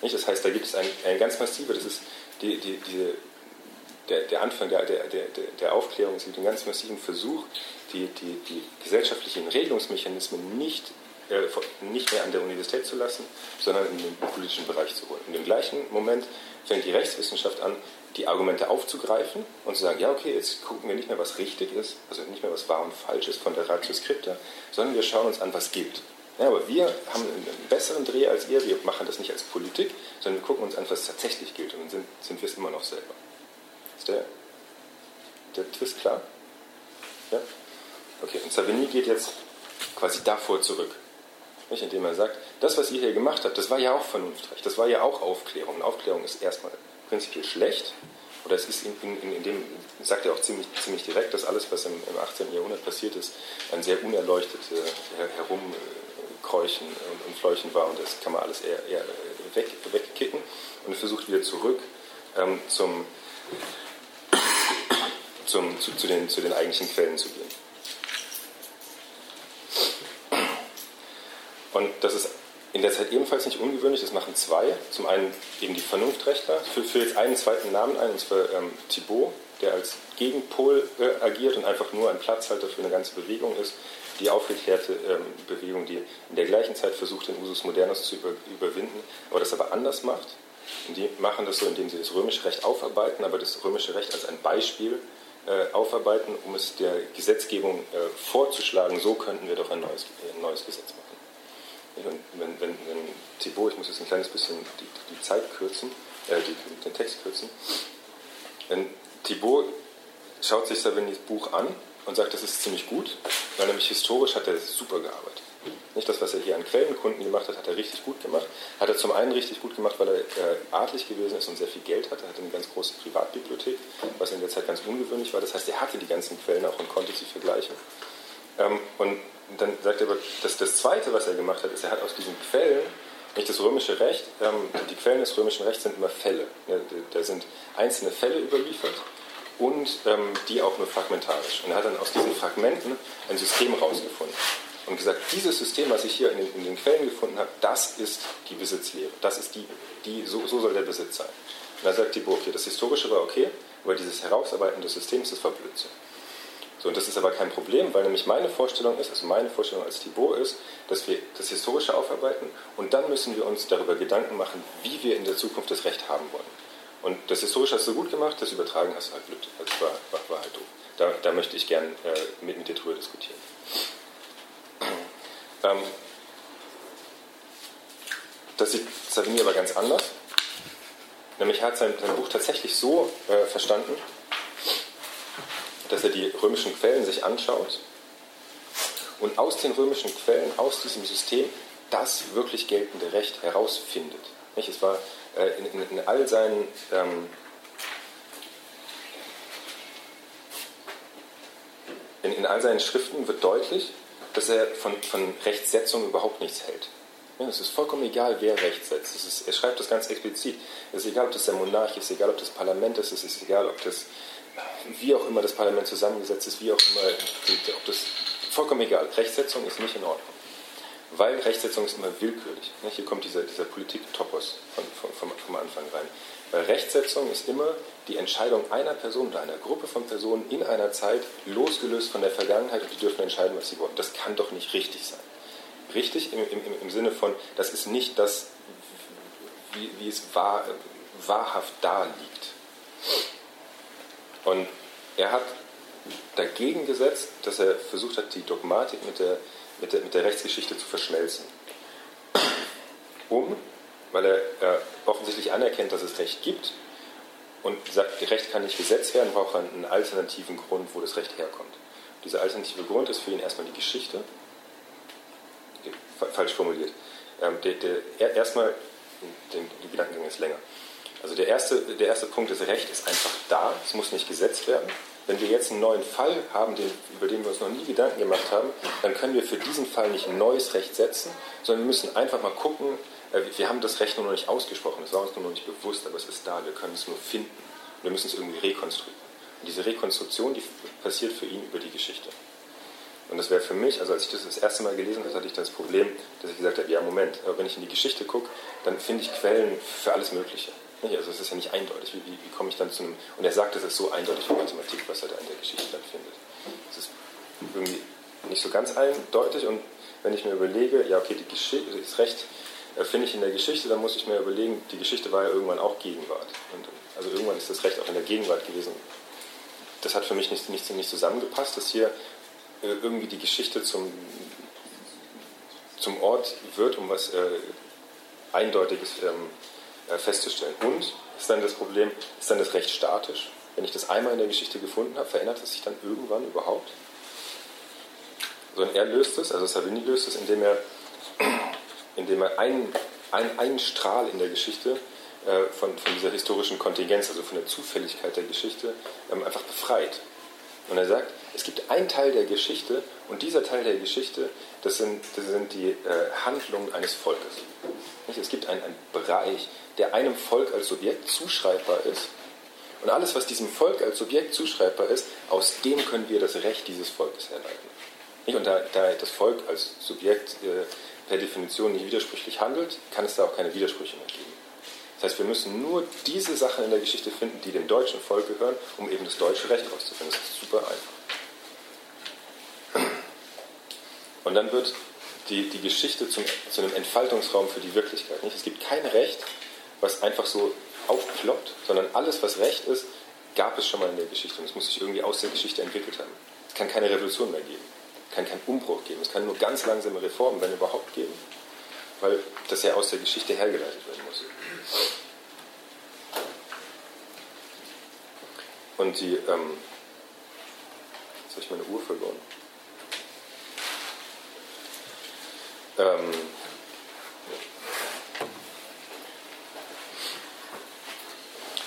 Nicht? Das heißt, da gibt es ein, ein ganz massive, das ist die, die, diese, der, der Anfang der, der, der, der Aufklärung, es gibt einen ganz massiven Versuch, die, die, die gesellschaftlichen Regelungsmechanismen nicht, äh, nicht mehr an der Universität zu lassen, sondern in den politischen Bereich zu holen. Und im gleichen Moment fängt die Rechtswissenschaft an, die Argumente aufzugreifen und zu sagen, ja okay, jetzt gucken wir nicht mehr, was richtig ist, also nicht mehr, was wahr und falsch ist von der Ratio Scripta, sondern wir schauen uns an, was gilt. Ja, aber wir haben einen besseren Dreh als ihr, wir machen das nicht als Politik, sondern wir gucken uns an, was tatsächlich gilt und dann sind, sind wir es immer noch selber. Ist der, der Twist klar? Ja? Okay, und Savigny geht jetzt quasi davor zurück. Nicht? Indem er sagt, das, was ihr hier gemacht habt, das war ja auch Vernunftrecht, das war ja auch Aufklärung. Und Aufklärung ist erstmal prinzipiell schlecht. Oder es ist in, in, in, dem, sagt er auch ziemlich, ziemlich direkt, dass alles, was im, im 18. Jahrhundert passiert ist, ein sehr unerleuchtetes Herumkräuchen und, und Fleuchen war. Und das kann man alles eher, eher weg, wegkicken. Und er versucht wieder zurück ähm, zum, zum, zu, zu, den, zu den eigentlichen Quellen zu gehen. Und das ist in der Zeit ebenfalls nicht ungewöhnlich, das machen zwei. Zum einen eben die Vernunftrechtler, für, für jetzt einen zweiten Namen ein, und zwar ähm, Thibaut, der als Gegenpol äh, agiert und einfach nur ein Platzhalter für eine ganze Bewegung ist. Die aufgeklärte ähm, Bewegung, die in der gleichen Zeit versucht, den Usus Modernus zu über, überwinden, aber das aber anders macht. Und die machen das so, indem sie das römische Recht aufarbeiten, aber das römische Recht als ein Beispiel äh, aufarbeiten, um es der Gesetzgebung äh, vorzuschlagen, so könnten wir doch ein neues, ein neues Gesetz machen. Und wenn, wenn, wenn Thibaut, ich muss jetzt ein kleines bisschen die, die Zeit kürzen, äh, die, den Text kürzen, wenn Thibaut schaut sich Savignys Buch an und sagt, das ist ziemlich gut, weil nämlich historisch hat er super gearbeitet. Nicht das, was er hier an Quellenkunden gemacht hat, hat er richtig gut gemacht. Hat er zum einen richtig gut gemacht, weil er äh, adlig gewesen ist und sehr viel Geld hatte. Er hatte eine ganz große Privatbibliothek, was in der Zeit ganz ungewöhnlich war. Das heißt, er hatte die ganzen Quellen auch und konnte sie vergleichen. Ähm, und dann sagt er aber, dass das Zweite, was er gemacht hat, ist, er hat aus diesen Quellen, nicht das römische Recht, ähm, die Quellen des römischen Rechts sind immer Fälle. Ja, da sind einzelne Fälle überliefert und ähm, die auch nur fragmentarisch. Und er hat dann aus diesen Fragmenten ein System rausgefunden. und gesagt, dieses System, was ich hier in den, in den Quellen gefunden habe, das ist die Besitzlehre. Das ist die, die so, so soll der Besitz sein. Und da sagt Thibaut, okay, das Historische war okay, aber dieses Herausarbeiten des Systems, das war Blödsinn. So, und das ist aber kein Problem, weil nämlich meine Vorstellung ist, also meine Vorstellung als Thibaut ist, dass wir das Historische aufarbeiten und dann müssen wir uns darüber Gedanken machen, wie wir in der Zukunft das Recht haben wollen. Und das Historische hast du gut gemacht, das Übertragen hast du halt blöd. Das war, war, war halt doof. Da, da, möchte ich gern äh, mit, mit dir drüber diskutieren. (clears throat) Ähm, das sieht Savigny aber ganz anders. Nämlich hat sein, sein Buch tatsächlich so äh, verstanden, dass er die römischen Quellen sich anschaut und aus den römischen Quellen, aus diesem System, das wirklich geltende Recht herausfindet. Nicht? Es war in, in, in, all seinen ähm, in, in, all seinen Schriften wird deutlich, dass er von, von Rechtssetzung überhaupt nichts hält. Ja, es ist vollkommen egal, wer Recht setzt. Ist, er schreibt das ganz explizit. Es ist egal, ob das der Monarch ist, egal, ob das Parlament ist, es ist egal, ob das wie auch immer das Parlament zusammengesetzt ist, wie auch immer, ob das vollkommen egal. Rechtsetzung ist nicht in Ordnung. Weil Rechtsetzung ist immer willkürlich. Hier kommt dieser, dieser Politik-Topos vom Anfang rein. Weil Rechtsetzung ist immer die Entscheidung einer Person oder einer Gruppe von Personen in einer Zeit losgelöst von der Vergangenheit und die dürfen entscheiden, was sie wollen. Das kann doch nicht richtig sein. Richtig im, im, im Sinne von, das ist nicht das, wie, wie es wahr, wahrhaft da liegt. Und er hat dagegen gesetzt, dass er versucht hat, die Dogmatik mit der, mit der, mit der Rechtsgeschichte zu verschmelzen. Um, weil er äh, offensichtlich anerkennt, dass es Recht gibt und sagt, Recht kann nicht gesetzt werden, braucht er einen alternativen Grund, wo das Recht herkommt. Dieser alternative Grund ist für ihn erstmal die Geschichte. Falsch formuliert. Ähm, der, der, erstmal, der Gedankengang ist länger. Also der erste, der erste Punkt ist, Recht ist einfach da, es muss nicht gesetzt werden. Wenn wir jetzt einen neuen Fall haben, den, über den wir uns noch nie Gedanken gemacht haben, dann können wir für diesen Fall nicht ein neues Recht setzen, sondern wir müssen einfach mal gucken, äh, wir haben das Recht nur noch nicht ausgesprochen, es war uns nur noch nicht bewusst, aber es ist da, wir können es nur finden. Wir müssen es irgendwie rekonstruieren. Und diese Rekonstruktion, die passiert für ihn über die Geschichte. Und das wäre für mich, also als ich das das erste Mal gelesen habe, hatte ich das Problem, dass ich gesagt habe, ja Moment, aber wenn ich in die Geschichte gucke, dann finde ich Quellen für alles Mögliche. Also es ist ja nicht eindeutig. Wie, wie, wie, komme ich dann zu einem. Und er sagt, es ist so eindeutig wie Mathematik, was er da in der Geschichte dann findet. Es ist irgendwie nicht so ganz eindeutig. Und wenn ich mir überlege, ja, okay, die Geschichte ist recht, äh, finde ich in der Geschichte, dann muss ich mir überlegen, die Geschichte war ja irgendwann auch Gegenwart. Und also irgendwann ist das Recht auch in der Gegenwart gewesen. Das hat für mich nicht, nicht, nicht zusammengepasst, dass hier äh, irgendwie die Geschichte zum, zum Ort wird, um was äh, Eindeutiges ähm, äh, festzustellen. Und ist dann das Problem, ist dann das Recht statisch? Wenn ich das einmal in der Geschichte gefunden habe, verändert es sich dann irgendwann überhaupt? Sondern er löst es, also Savini löst es, indem er, (clears throat) indem er einen, einen, einen Strahl in der Geschichte äh, von, von dieser historischen Kontingenz, also von der Zufälligkeit der Geschichte, ähm, einfach befreit. Und er sagt, es gibt einen Teil der Geschichte und dieser Teil der Geschichte, das sind, das sind die äh, Handlungen eines Volkes. Es gibt einen, einen Bereich, der einem Volk als Subjekt zuschreibbar ist. Und alles, was diesem Volk als Subjekt zuschreibbar ist, aus dem können wir das Recht dieses Volkes herleiten. Und da, da das Volk als Subjekt äh, per Definition nicht widersprüchlich handelt, kann es da auch keine Widersprüche mehr geben. Das heißt, wir müssen nur diese Sachen in der Geschichte finden, die dem deutschen Volk gehören, um eben das deutsche Recht herauszufinden. Das ist super einfach. Und dann wird die, die Geschichte zum, zu einem Entfaltungsraum für die Wirklichkeit. Nicht? Es gibt kein Recht, was einfach so aufploppt, sondern alles, was Recht ist, gab es schon mal in der Geschichte und es muss sich irgendwie aus der Geschichte entwickelt haben. Es kann keine Revolution mehr geben, es kann keinen Umbruch geben, es kann nur ganz langsame Reformen, wenn überhaupt, geben, weil das ja aus der Geschichte hergeleitet werden muss. Und die, ähm, jetzt habe ich meine Uhr verloren. Ähm,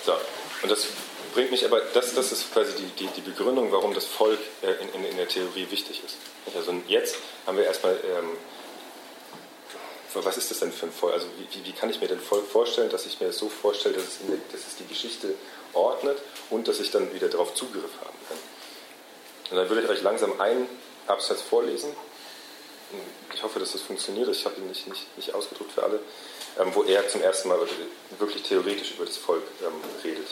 So, und das bringt mich aber, das, das ist quasi die, die, die Begründung, warum das Volk äh, in, in, in, der Theorie wichtig ist. Also jetzt haben wir erstmal, ähm, was ist das denn für ein Volk? Also wie, wie, kann ich mir denn Volk vorstellen, dass ich mir das so vorstelle, dass es, der, dass es die Geschichte ordnet und dass ich dann wieder darauf Zugriff haben kann. Und dann würde ich euch langsam einen Absatz vorlesen ich hoffe, dass das funktioniert, ich habe ihn nicht, nicht, nicht ausgedruckt für alle, ähm, wo er zum ersten Mal wirklich theoretisch über das Volk ähm, redet.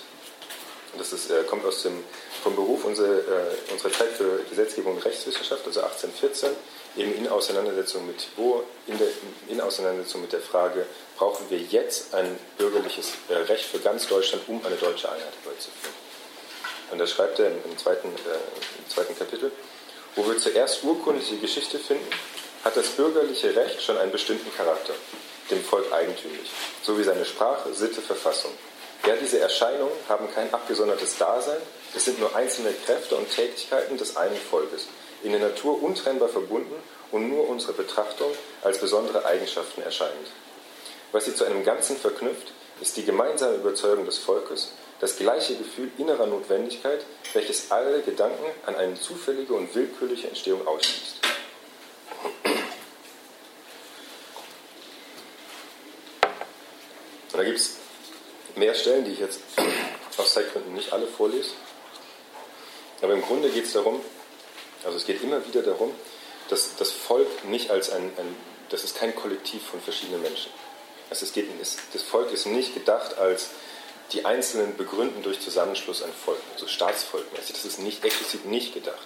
Und das ist, äh, kommt aus dem, vom Beruf unserer, äh, unserer Zeit für Gesetzgebung und Rechtswissenschaft, also 1814, eben in Auseinandersetzung mit Thibaut, in, der, in Auseinandersetzung mit der Frage, brauchen wir jetzt ein bürgerliches äh, Recht für ganz Deutschland, um eine deutsche Einheit herbeizuführen. Und da schreibt er im, zweiten, äh, im zweiten Kapitel, wo wir zuerst urkundliche Geschichte finden, hat das bürgerliche Recht schon einen bestimmten Charakter, dem Volk eigentümlich, so wie seine Sprache, Sitte, Verfassung. Ja, diese Erscheinungen haben kein abgesondertes Dasein, es sind nur einzelne Kräfte und Tätigkeiten des einen Volkes, in der Natur untrennbar verbunden und nur unsere Betrachtung als besondere Eigenschaften erscheinend. Was sie zu einem Ganzen verknüpft, ist die gemeinsame Überzeugung des Volkes, das gleiche Gefühl innerer Notwendigkeit, welches alle Gedanken an eine zufällige und willkürliche Entstehung ausschließt. Da gibt es mehr Stellen, die ich jetzt (clears throat) aus Zeitgründen nicht alle vorlese. Aber im Grunde geht es darum, also es geht immer wieder darum, dass das Volk nicht als ein, ein das ist kein Kollektiv von verschiedenen Menschen. Also es geht, das Volk ist nicht gedacht als die Einzelnen begründen durch Zusammenschluss ein Volk, so staatsvolkmäßig. Das ist nicht explizit nicht gedacht.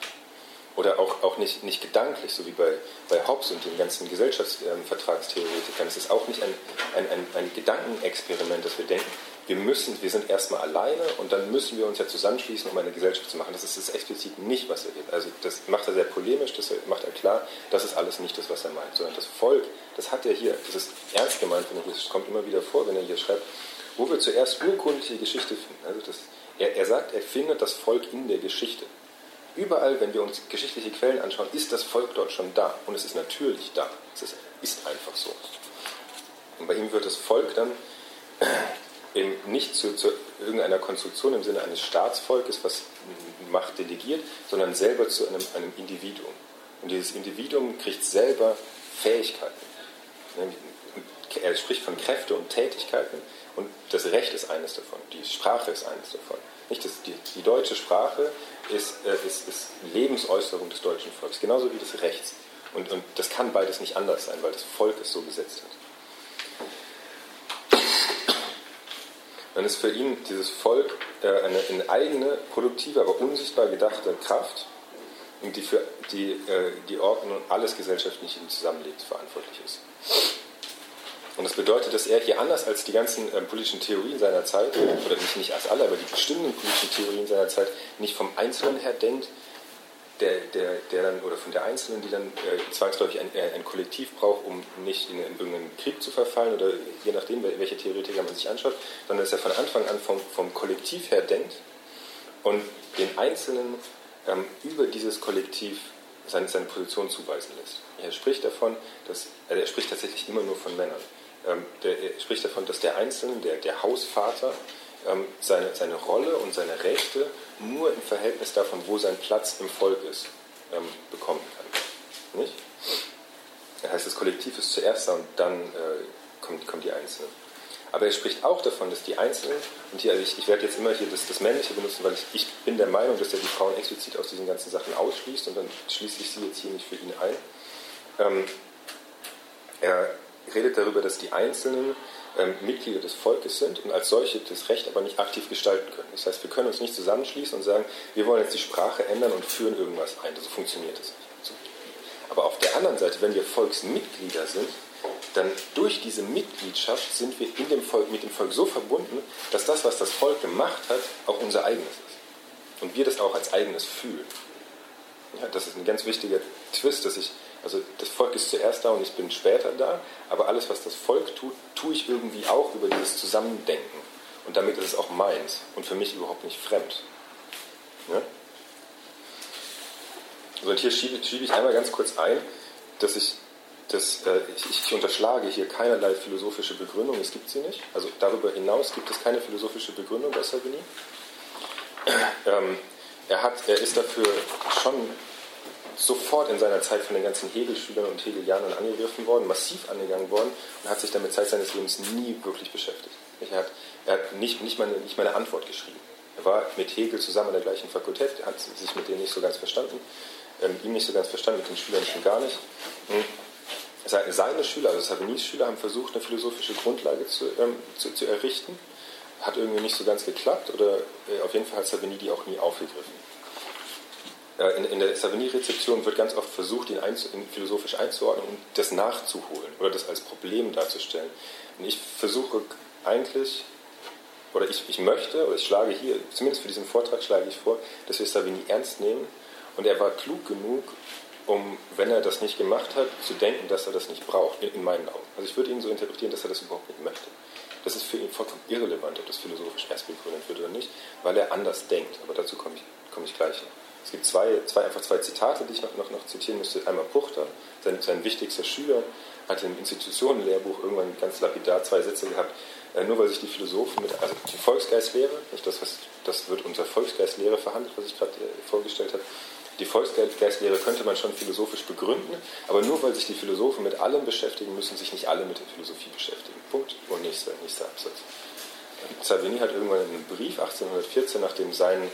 Oder auch, auch nicht, nicht gedanklich, so wie bei, bei Hobbes und den ganzen Gesellschaftsvertragstheoretikern. Es ist auch nicht ein, ein, ein, ein Gedankenexperiment, dass wir denken, wir müssen, wir sind erstmal alleine und dann müssen wir uns ja zusammenschließen, um eine Gesellschaft zu machen. Das ist das explizit nicht, was er geht. Also das macht er sehr polemisch, das macht er klar, das ist alles nicht das, was er meint, sondern das Volk, das hat er hier, das ist ernst gemeint, er hier, das kommt immer wieder vor, wenn er hier schreibt, wo wir zuerst urkundliche Geschichte finden. Also das, er, er sagt, er findet das Volk in der Geschichte. Überall, wenn wir uns geschichtliche Quellen anschauen, ist das Volk dort schon da. Und es ist natürlich da. Es ist, einfach so. Und bei ihm wird das Volk dann eben nicht zu, zu, irgendeiner Konstruktion im Sinne eines Staatsvolkes, was Macht delegiert, sondern selber zu einem, einem Individuum. Und dieses Individuum kriegt selber Fähigkeiten. Er spricht von Kräfte und Tätigkeiten und das Recht ist eines davon, die Sprache ist eines davon. Nicht das, die, die deutsche Sprache ist, äh, ist, ist, Lebensäußerung des deutschen Volkes, genauso wie das Rechts. Und, und das kann beides nicht anders sein, weil das Volk es so gesetzt hat. dann ist für ihn dieses Volk äh, eine, eine, eigene, produktive, aber unsichtbar gedachte Kraft, die für die, äh, die Ordnung alles Gesellschaftliche im Zusammenleben verantwortlich ist. Und das bedeutet, dass er hier anders als die ganzen äh, politischen Theorien seiner Zeit, oder nicht, nicht als alle, aber die bestimmten politischen Theorien seiner Zeit, nicht vom Einzelnen her denkt, der, der, der dann, oder von der Einzelnen, die dann äh, zwangsläufig ein, äh, ein, Kollektiv braucht, um nicht in, in, irgendeinen Krieg zu verfallen oder je nachdem, welche Theoretiker man sich anschaut, sondern dass er von Anfang an vom, vom Kollektiv her denkt und den Einzelnen ähm, über dieses Kollektiv seine, seine Position zuweisen lässt. Er spricht davon, dass, also er spricht tatsächlich immer nur von Männern. Ähm, der, er spricht davon, dass der Einzelne, der, der Hausvater, ähm, seine, seine Rolle und seine Rechte nur im Verhältnis davon, wo sein Platz im Volk ist, ähm, bekommen kann. Nicht? Das heißt, das Kollektiv ist zuerst da und dann äh, kommt, kommt die Einzelne. Aber er spricht auch davon, dass die Einzelnen, und hier, also ich, ich werde jetzt immer hier das, das Männliche benutzen, weil ich, ich, bin der Meinung, dass er die Frauen explizit aus diesen ganzen Sachen ausschließt und dann schließe ich sie jetzt hier nicht für ihn ein. Ähm, er redet darüber, dass die Einzelnen ähm, Mitglieder des Volkes sind und als solche das Recht aber nicht aktiv gestalten können. Das heißt, wir können uns nicht zusammenschließen und sagen, wir wollen jetzt die Sprache ändern und führen irgendwas ein. So funktioniert das nicht. Aber auf der anderen Seite, wenn wir Volksmitglieder sind, dann durch diese Mitgliedschaft sind wir in dem Volk, mit dem Volk so verbunden, dass das, was das Volk gemacht hat, auch unser eigenes ist. Und wir das auch als eigenes fühlen. Ja, das ist ein ganz wichtiger Twist, dass ich also das Volk ist zuerst da und ich bin später da, aber alles, was das Volk tut, tue ich irgendwie auch über dieses Zusammendenken. Und damit ist es auch meins und für mich überhaupt nicht fremd. Ja? So, und hier schiebe, schiebe, ich einmal ganz kurz ein, dass ich, das, äh, ich, ich, unterschlage hier keinerlei philosophische Begründung, es gibt sie nicht. Also darüber hinaus gibt es keine philosophische Begründung bei Salvini. Ähm, er, hat, er ist dafür schon sofort in seiner Zeit von den ganzen Hegel-Schülern und Hegelianern angegriffen worden, massiv angegangen worden und hat sich damit Zeit seines Lebens nie wirklich beschäftigt. Er hat, er hat nicht, nicht, mal eine, nicht mal eine Antwort geschrieben. Er war mit Hegel zusammen an der gleichen Fakultät, hat sich mit denen nicht so ganz verstanden, äh, mit ihm nicht so ganz verstanden, mit den Schülern schon gar nicht. Hm. Seine Schüler, also Savignys Schüler, haben versucht, eine philosophische Grundlage zu, ähm, zu, zu, errichten. Hat irgendwie nicht so ganz geklappt oder äh, auf jeden Fall hat Savigny die auch nie aufgegriffen. Äh, in, in, der Savigny-Rezeption wird ganz oft versucht, ihn, einzu, ihn, philosophisch einzuordnen und das nachzuholen oder das als Problem darzustellen. Und ich versuche eigentlich, oder ich, ich möchte, oder ich schlage hier, zumindest für diesen Vortrag schlage ich vor, dass wir Savigny ernst nehmen. Und er war klug genug, um, wenn er das nicht gemacht hat, zu denken, dass er das nicht braucht, in, in meinen Augen. Also ich würde ihn so interpretieren, dass er das überhaupt nicht möchte. Das ist für ihn vollkommen irrelevant, ob das philosophisch erst begründet wird oder nicht, weil er anders denkt. Aber dazu komme ich, komme ich gleich noch. Es gibt zwei, zwei, einfach zwei Zitate, die ich noch, noch, noch zitieren müsste. Einmal Puchter, sein, sein wichtigster Schüler, hat im Institutionenlehrbuch irgendwann ganz lapidar zwei Sätze gehabt. Äh, nur weil sich die Philosophen mit, also die Volksgeistlehre, das, was, das wird unter Volksgeistlehre verhandelt, was ich gerade äh, vorgestellt habe. Die Volksgeistlehre könnte man schon philosophisch begründen, aber nur weil sich die Philosophen mit allem beschäftigen, müssen sich nicht alle mit der Philosophie beschäftigen. Punkt. Und nächster, nächster Absatz. Salvini hat irgendwann in einem Brief 1814, nachdem sein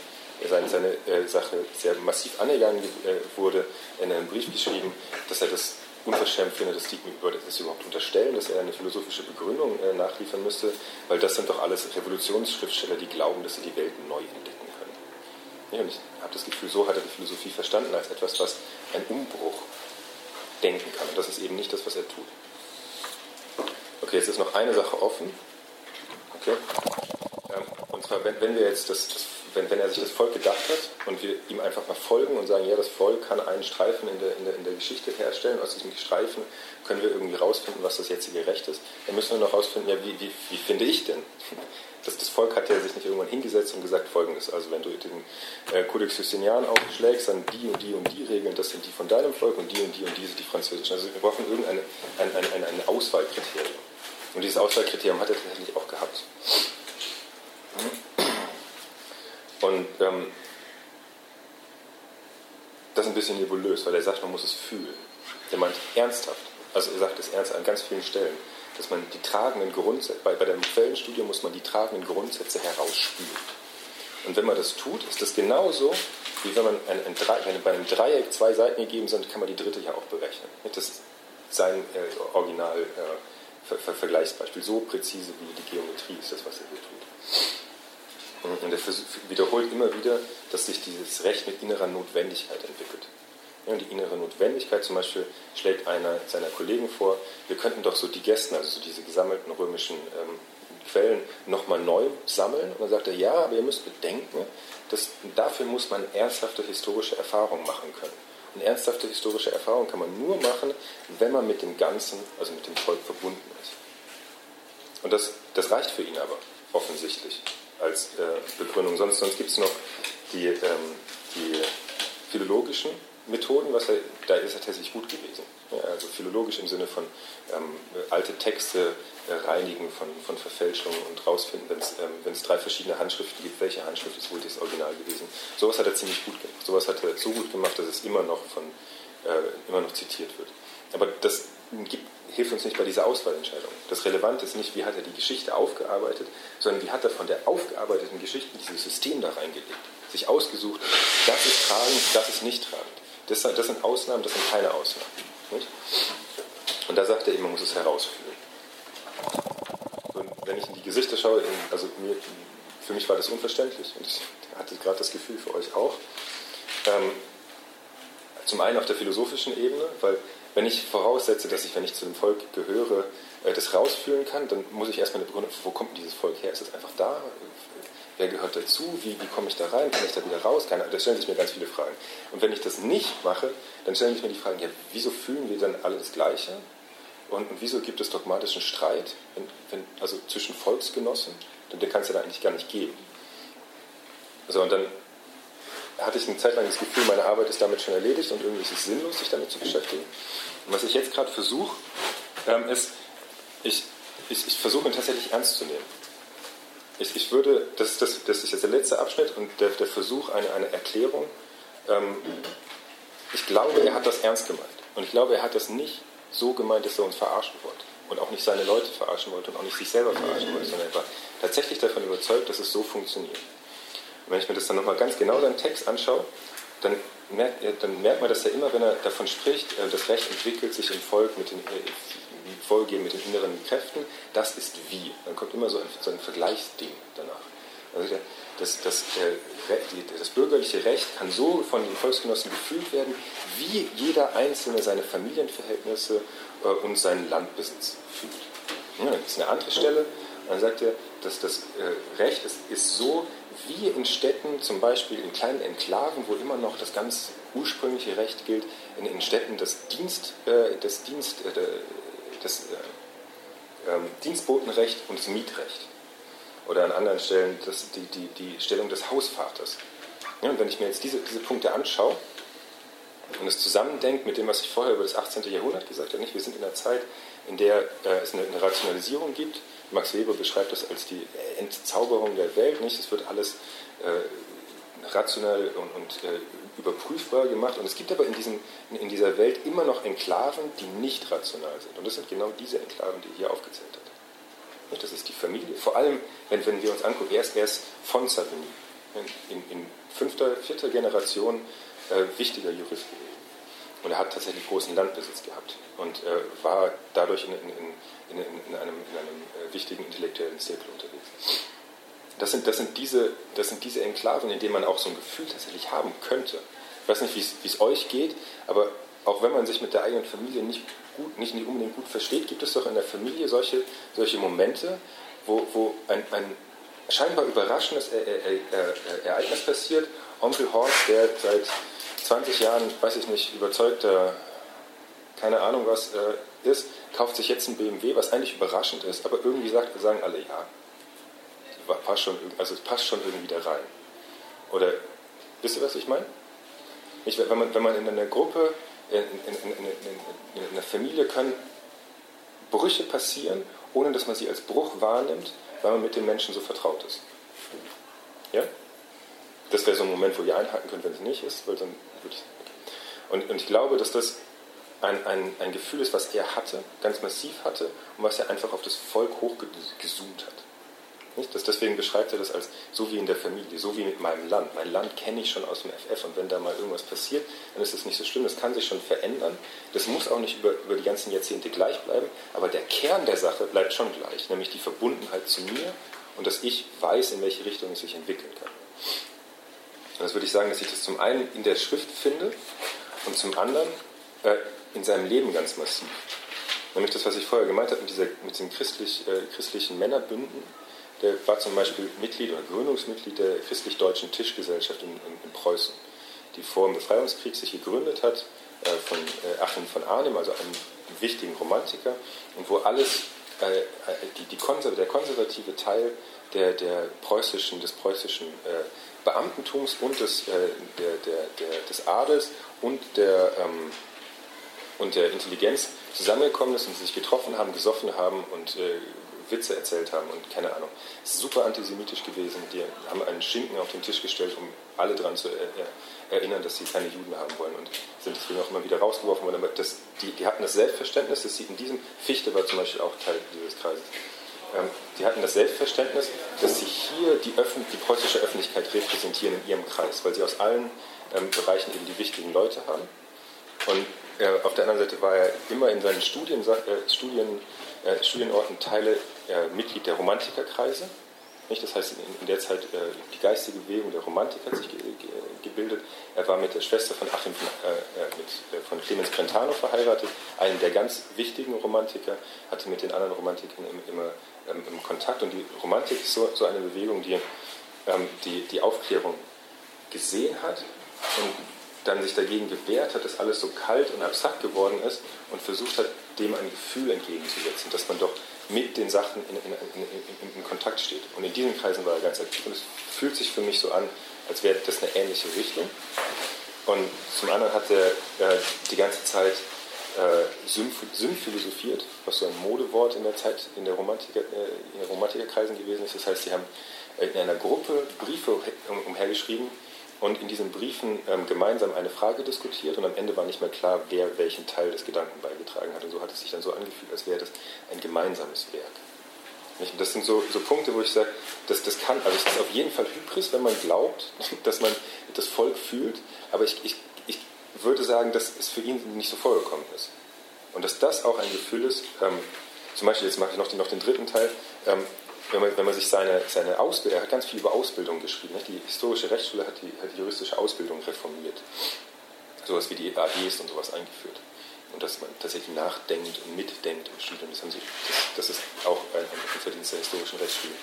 seine, seine äh, Sache sehr massiv angegangen äh, wurde, in einem Brief geschrieben, dass er das unverschämt findet, dass die ihm das überhaupt unterstellen, dass er eine philosophische Begründung äh, nachliefern müsste, weil das sind doch alles Revolutionsschriftsteller, die glauben, dass sie die Welt neu entdecken können. Ja, und ich habe das Gefühl, so hat er die Philosophie verstanden, als etwas, was ein Umbruch denken kann. Und das ist eben nicht das, was er tut. Okay, jetzt ist noch eine Sache offen. Okay. Ähm, und zwar, wenn, wenn wir jetzt das, das wenn, wenn er sich das Volk gedacht hat und wir ihm einfach mal folgen und sagen, ja, das Volk kann einen Streifen in der, in der, in der Geschichte herstellen, aus diesem Streifen können wir irgendwie rausfinden, was das jetzige Recht ist, dann müssen wir noch rausfinden, ja, wie, wie, wie finde ich denn? (laughs) Das, das Volk hat ja sich nicht irgendwann hingesetzt und gesagt folgendes, also wenn du den äh, Codex Justinian aufschlägst, dann die und die und die Regeln, das sind die von deinem Volk und die und die und die sind die französischen. Also wir brauchen irgendeine ein, ein, ein, ein Auswahlkriterium. Und dieses Auswahlkriterium hat er tatsächlich auch gehabt. Und ähm, das ist ein bisschen nebulös, weil er sagt, man muss es fühlen. Der meint ernsthaft, also er sagt es ernst an ganz vielen Stellen, dass man die tragenden Grundsätze, bei, bei dem Quellenstudium muss man die tragenden Grundsätze herausspülen. Und wenn man das tut, ist das genauso, wie wenn man ein, ein, wenn bei einem Dreieck zwei Seiten gegeben sind, kann man die dritte ja auch berechnen. Das ist sein äh, Original äh, Ver Ver Vergleichsbeispiel. So präzise wie die Geometrie ist das, was er hier tut. Und er wiederholt immer wieder, dass sich dieses Recht mit innerer Notwendigkeit entwickelt. und die innere Notwendigkeit zum Beispiel schlägt einer seiner Kollegen vor, wir könnten doch so die Gästen, also so diese gesammelten römischen ähm, Quellen, nochmal neu sammeln. Und dann sagt er, ja, aber ihr müsst bedenken, dass dafür muss man ernsthafte historische Erfahrungen machen können. Und ernsthafte historische Erfahrungen kann man nur machen, wenn man mit dem Ganzen, also mit dem Volk verbunden ist. Und das, das reicht für ihn aber offensichtlich als äh, Begründung. Sonst, sonst gibt es noch die, ähm, die philologischen Methoden, was er, da ist er tatsächlich gut gewesen. Ja, also philologisch im Sinne von ähm, alte Texte äh, reinigen von, von Verfälschungen und rausfinden, wenn es ähm, drei verschiedene Handschriften gibt, welche Handschrift ist wohl das Original gewesen. Sowas hat er ziemlich gut gemacht. Sowas hat er so gut gemacht, dass es immer noch, von, äh, immer noch zitiert wird. Aber das gibt hilft uns nicht bei dieser Auswahlentscheidung. Das Relevante ist nicht, wie hat er die Geschichte aufgearbeitet, sondern wie hat er von der aufgearbeiteten Geschichte dieses System da reingelegt. Sich ausgesucht, das ist tragend, das ist nicht tragend. Das, das sind Ausnahmen, das sind keine Ausnahmen. Nicht? Und da sagt er eben, man muss es herausführen. Und wenn ich in die Gesichter schaue, also mir, für mich war das unverständlich und ich hatte gerade das Gefühl für euch auch. Ähm, zum einen auf der philosophischen Ebene, weil wenn ich voraussetze, dass ich, wenn ich zu dem Volk gehöre, äh, das rausfühlen kann, dann muss ich erstmal eine Begründung, wo kommt dieses Volk her? Ist es einfach da? Wer gehört dazu? Wie, wie komme ich da rein? Kann ich da wieder raus? Keine, da stellen sich mir ganz viele Fragen. Und wenn ich das nicht mache, dann stellen sich mir die Fragen, ja, wieso fühlen wir dann alle das Gleiche? Und, und wieso gibt es dogmatischen Streit wenn, wenn, also zwischen Volksgenossen? Denn der kann es ja da eigentlich gar nicht geben. So, und dann hatte ich eine Zeit lang das Gefühl, meine Arbeit ist damit schon erledigt und irgendwie ist es sinnlos, sich damit zu beschäftigen. Und was ich jetzt gerade versuche, ähm, ist, ich, ich, ich versuche ihn tatsächlich ernst zu nehmen. Ich, ich würde, das, das, das ist jetzt der letzte Abschnitt und der, der Versuch, eine, eine Erklärung. Ähm, ich glaube, er hat das ernst gemeint. Und ich glaube, er hat das nicht so gemeint, dass er uns verarschen wollte. Und auch nicht seine Leute verarschen wollte und auch nicht sich selber verarschen wollte, sondern er war tatsächlich davon überzeugt, dass es so funktioniert. Und wenn ich mir das dann nochmal ganz genau seinen Text anschaue, dann merkt, dann merkt man, dass er immer, wenn er davon spricht, äh, das Recht entwickelt sich im Volk mit den äh, Vorgehen mit den inneren Kräften, das ist wie. Dann kommt immer so ein, so ein Vergleichsding danach. Also das, das, das, bürgerliche Recht kann so von den Volksgenossen gefühlt werden, wie jeder Einzelne seine Familienverhältnisse äh, und seinen Landbesitz fühlt. Ja, das ist eine andere Stelle. Dann sagt er, dass das Recht ist, ist so wie in Städten, zum Beispiel in kleinen Enklaven, wo immer noch das ganz ursprüngliche Recht gilt, in, in Städten das, Dienst, äh, das, Dienst, äh, das äh, ähm, Dienstbotenrecht und das Mietrecht. Oder an anderen Stellen das, die, die, die Stellung des Hausvaters. Ja, und wenn ich mir jetzt diese, diese Punkte anschaue und es zusammendenke mit dem, was ich vorher über das 18. Jahrhundert gesagt habe, nicht? wir sind in einer Zeit, in der äh, es eine, eine Rationalisierung gibt, Max Weber beschreibt das als die Entzauberung der Welt. Nicht? Es wird alles äh, rational und, und äh, überprüfbar gemacht. Und es gibt aber in, diesen, in, dieser Welt immer noch Enklaven, die nicht rational sind. Und das sind genau diese Enklaven, die hier aufgezählt hat. Nicht? Das ist die Familie. Vor allem, wenn, wenn wir uns angucken, er ist, er ist von Savigny. In, in, fünfter, vierter Generation äh, wichtiger Jurist gewesen. Und er hat tatsächlich großen Landbesitz gehabt und äh, war dadurch in, in, in, in einem, einem äh, wichtigen intellektuellen Zirkel unterwegs. Das sind, das, sind diese, das sind diese Enklaven, in denen man auch so ein Gefühl tatsächlich haben könnte. Ich weiß nicht, wie es euch geht, aber auch wenn man sich mit der eigenen Familie nicht, gut, nicht unbedingt gut versteht, gibt es doch in der Familie solche, solche Momente, wo, wo ein, ein scheinbar überraschendes Ereignis passiert. Onkel Horst, der seit 20 Jahren, weiß ich nicht, überzeugter, keine Ahnung was äh, ist, kauft sich jetzt ein BMW, was eigentlich überraschend ist, aber irgendwie sagt, sagen alle ja. Passt schon, also es passt schon irgendwie da rein. Oder wisst ihr, was ich meine? Ich, wenn, man, wenn man in einer Gruppe, in, in, in, in einer Familie können Brüche passieren, ohne dass man sie als Bruch wahrnimmt, weil man mit den Menschen so vertraut ist. Ja? Das wäre so ein Moment, wo ihr einhaken könnt, wenn es nicht ist, weil dann würde ich. Und, und ich glaube, dass das ein, ein, ein Gefühl ist, was er hatte, ganz massiv hatte und was er einfach auf das Volk hochgezoomt hat. Nicht? Das, deswegen beschreibt er das als so wie in der Familie, so wie mit meinem Land. Mein Land kenne ich schon aus dem FF und wenn da mal irgendwas passiert, dann ist das nicht so schlimm. Das kann sich schon verändern. Das muss auch nicht über, über die ganzen Jahrzehnte gleich bleiben, aber der Kern der Sache bleibt schon gleich, nämlich die Verbundenheit zu mir und dass ich weiß, in welche Richtung es sich entwickeln kann. Und das würde ich sagen, dass ich das zum einen in der Schrift finde und zum anderen äh, in seinem Leben ganz massiv. Nämlich das, was ich vorher gemeint habe mit, dieser, mit den christlich, äh, christlichen Männerbünden. Der war zum Beispiel Mitglied oder Gründungsmitglied der christlich-deutschen Tischgesellschaft in, in, in, Preußen, die vor dem Befreiungskrieg sich gegründet hat äh, von äh, Achim von Arnim, also einem wichtigen Romantiker, und wo alles, äh, äh, die, die Konser der konservative Teil der, der preußischen, des preußischen Beamtentums und des, der, der, der, des Adels und der ähm, und der Intelligenz zusammengekommen ist und sich getroffen haben, gesoffen haben und äh, Witze erzählt haben und keine Ahnung. Es ist super antisemitisch gewesen. Die haben einen Schinken auf den Tisch gestellt, um alle daran zu erinnern, dass sie keine Juden haben wollen und sind deswegen auch immer wieder rausgeworfen worden. Aber das, die, die, hatten das Selbstverständnis, dass sie in diesem, Fichte war zum Beispiel auch Teil dieses Kreises, die hatten das Selbstverständnis, dass sie hier die, Öffn die preußische Öffentlichkeit repräsentieren in ihrem Kreis, weil sie aus allen ähm, Bereichen eben die wichtigen Leute haben. Und äh, auf der anderen Seite war er immer in seinen Studien, äh, Studien, äh, Studienorten Teile äh, Mitglied der Romantikerkreise. Nicht? Das heißt, in, der Zeit äh, die geistige Bewegung der Romantik hat sich ge ge gebildet. Er war mit der Schwester von Achim von, äh, mit, von Clemens Brentano verheiratet, einem der ganz wichtigen Romantiker, hatte mit den anderen Romantikern immer ähm, im Kontakt. Und die Romantik ist so, so eine Bewegung, die, ähm, die die Aufklärung gesehen hat und dann sich dagegen gewehrt hat, dass alles so kalt und abstrakt geworden ist und versucht hat, dem ein Gefühl entgegenzusetzen, dass man doch mit den Sachen in, in, in, in, Kontakt steht. Und in diesen Kreisen war er ganz aktiv und es fühlt sich für mich so an, als wäre das eine ähnliche Richtung. Und zum anderen hat er äh, die ganze Zeit äh, Sym philosophiert, was so ein Modewort in der Zeit in der, Romantiker, äh, gewesen ist. Das heißt, sie haben in einer Gruppe Briefe umhergeschrieben, und in diesen Briefen ähm, gemeinsam eine Frage diskutiert und am Ende war nicht mehr klar, wer welchen Teil des Gedanken beigetragen hat. Und so hat es sich dann so angefühlt, als wäre das ein gemeinsames Werk. Nicht? Das sind so, so Punkte, wo ich sage, das, das kann, also es ist auf jeden Fall Hybris, wenn man glaubt, (laughs) dass man das Volk fühlt, aber ich, ich, ich würde sagen, dass es für ihn nicht so vorgekommen ist. Und dass das auch ein Gefühl ist, ähm, zum Beispiel, jetzt mache ich noch den, noch den dritten Teil, ähm, wenn, man, wenn man sich seine, seine Ausbildung, er hat ganz viel über Ausbildung geschrieben, nicht? die historische Rechtsschule hat die, hat die juristische Ausbildung reformiert, sowas wie die AGs und sowas eingeführt und dass man tatsächlich nachdenkt und mitdenkt im Studium. Das, sie, das, das ist auch ein, Verdienst der historischen Rechtsschule.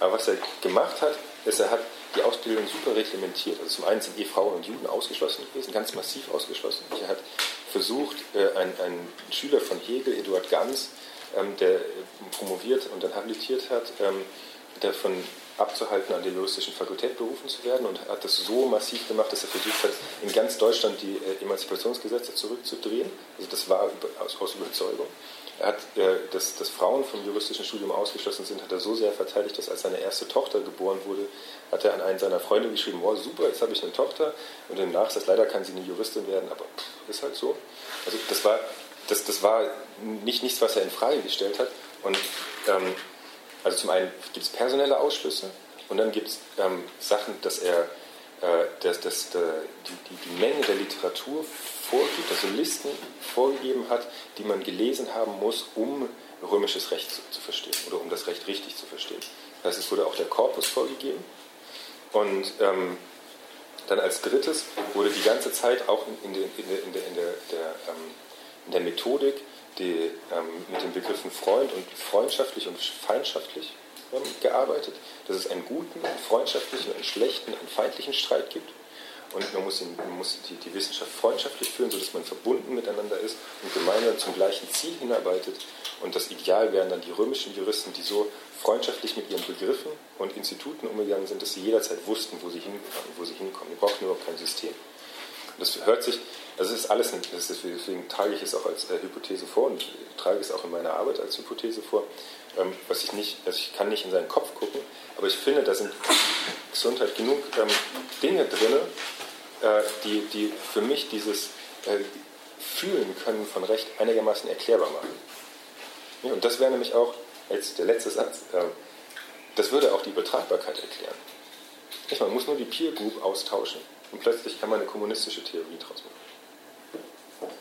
Aber was er gemacht hat, ist, er hat die Ausbildung super reglementiert. Also zum einen sind eh Frauen und Juden ausgeschlossen gewesen, ganz massiv ausgeschlossen. Er hat versucht, äh, einen Schüler von Hegel, Eduard Ganz, ähm, der promoviert und dann habilitiert hat, ähm, davon abzuhalten, an der juristischen Fakultät berufen zu werden und hat das so massiv gemacht, dass er versucht hat, in ganz Deutschland die äh, Emanzipationsgesetze zurückzudrehen. Also das war aus, aus Überzeugung. Er hat, äh, dass, dass Frauen vom juristischen Studium ausgeschlossen sind, hat er so sehr verteidigt, dass als seine erste Tochter geboren wurde, hat er an einen seiner Freunde geschrieben, oh super, jetzt habe ich eine Tochter und im Nachsatz, leider kann sie nie Juristin werden, aber pff, ist halt so. Also das war, das, das war nicht nichts, was er in Frage gestellt hat und ähm, also zum einen gibt es personelle Ausschlüsse und dann gibt es ähm, Sachen, dass er äh, dass, dass der, die, die, die, Menge der Literatur vorgibt, also Listen vorgegeben hat, die man gelesen haben muss, um römisches Recht zu, zu verstehen oder um das Recht richtig zu verstehen. Das heißt, es wurde auch der Korpus vorgegeben und ähm, dann als drittes wurde die ganze Zeit auch in, in, der, in, in, der, der, der, ähm, in der Methodik die, ähm, mit den Begriffen Freund und freundschaftlich und feindschaftlich ähm, gearbeitet, dass es einen guten, einen freundschaftlichen, einen schlechten, einen feindlichen Streit gibt. Und man muss, ihn, man muss die, die, Wissenschaft freundschaftlich führen, sodass man verbunden miteinander ist und gemeinsam zum gleichen Ziel hinarbeitet. Und das Ideal wären dann die römischen Juristen, die so freundschaftlich mit ihren Begriffen und Instituten umgegangen sind, dass sie jederzeit wussten, wo sie, hin, wo sie hinkommen. Die brauchten überhaupt kein System. Das hört sich also es ist alles, das deswegen trage ich es auch als äh, Hypothese vor und trage es auch in meiner Arbeit als Hypothese vor, ähm, was ich nicht, also ich kann nicht in seinen Kopf gucken, aber ich finde, da sind Gesundheit genug ähm, Dinge drin, äh, die, die für mich dieses äh, Fühlen können von Recht einigermaßen erklärbar machen. Und das wäre nämlich auch, jetzt der letzte Satz, das würde auch die Übertragbarkeit erklären. Man muss nur die Peer Group austauschen und plötzlich kann man eine kommunistische Theorie draus machen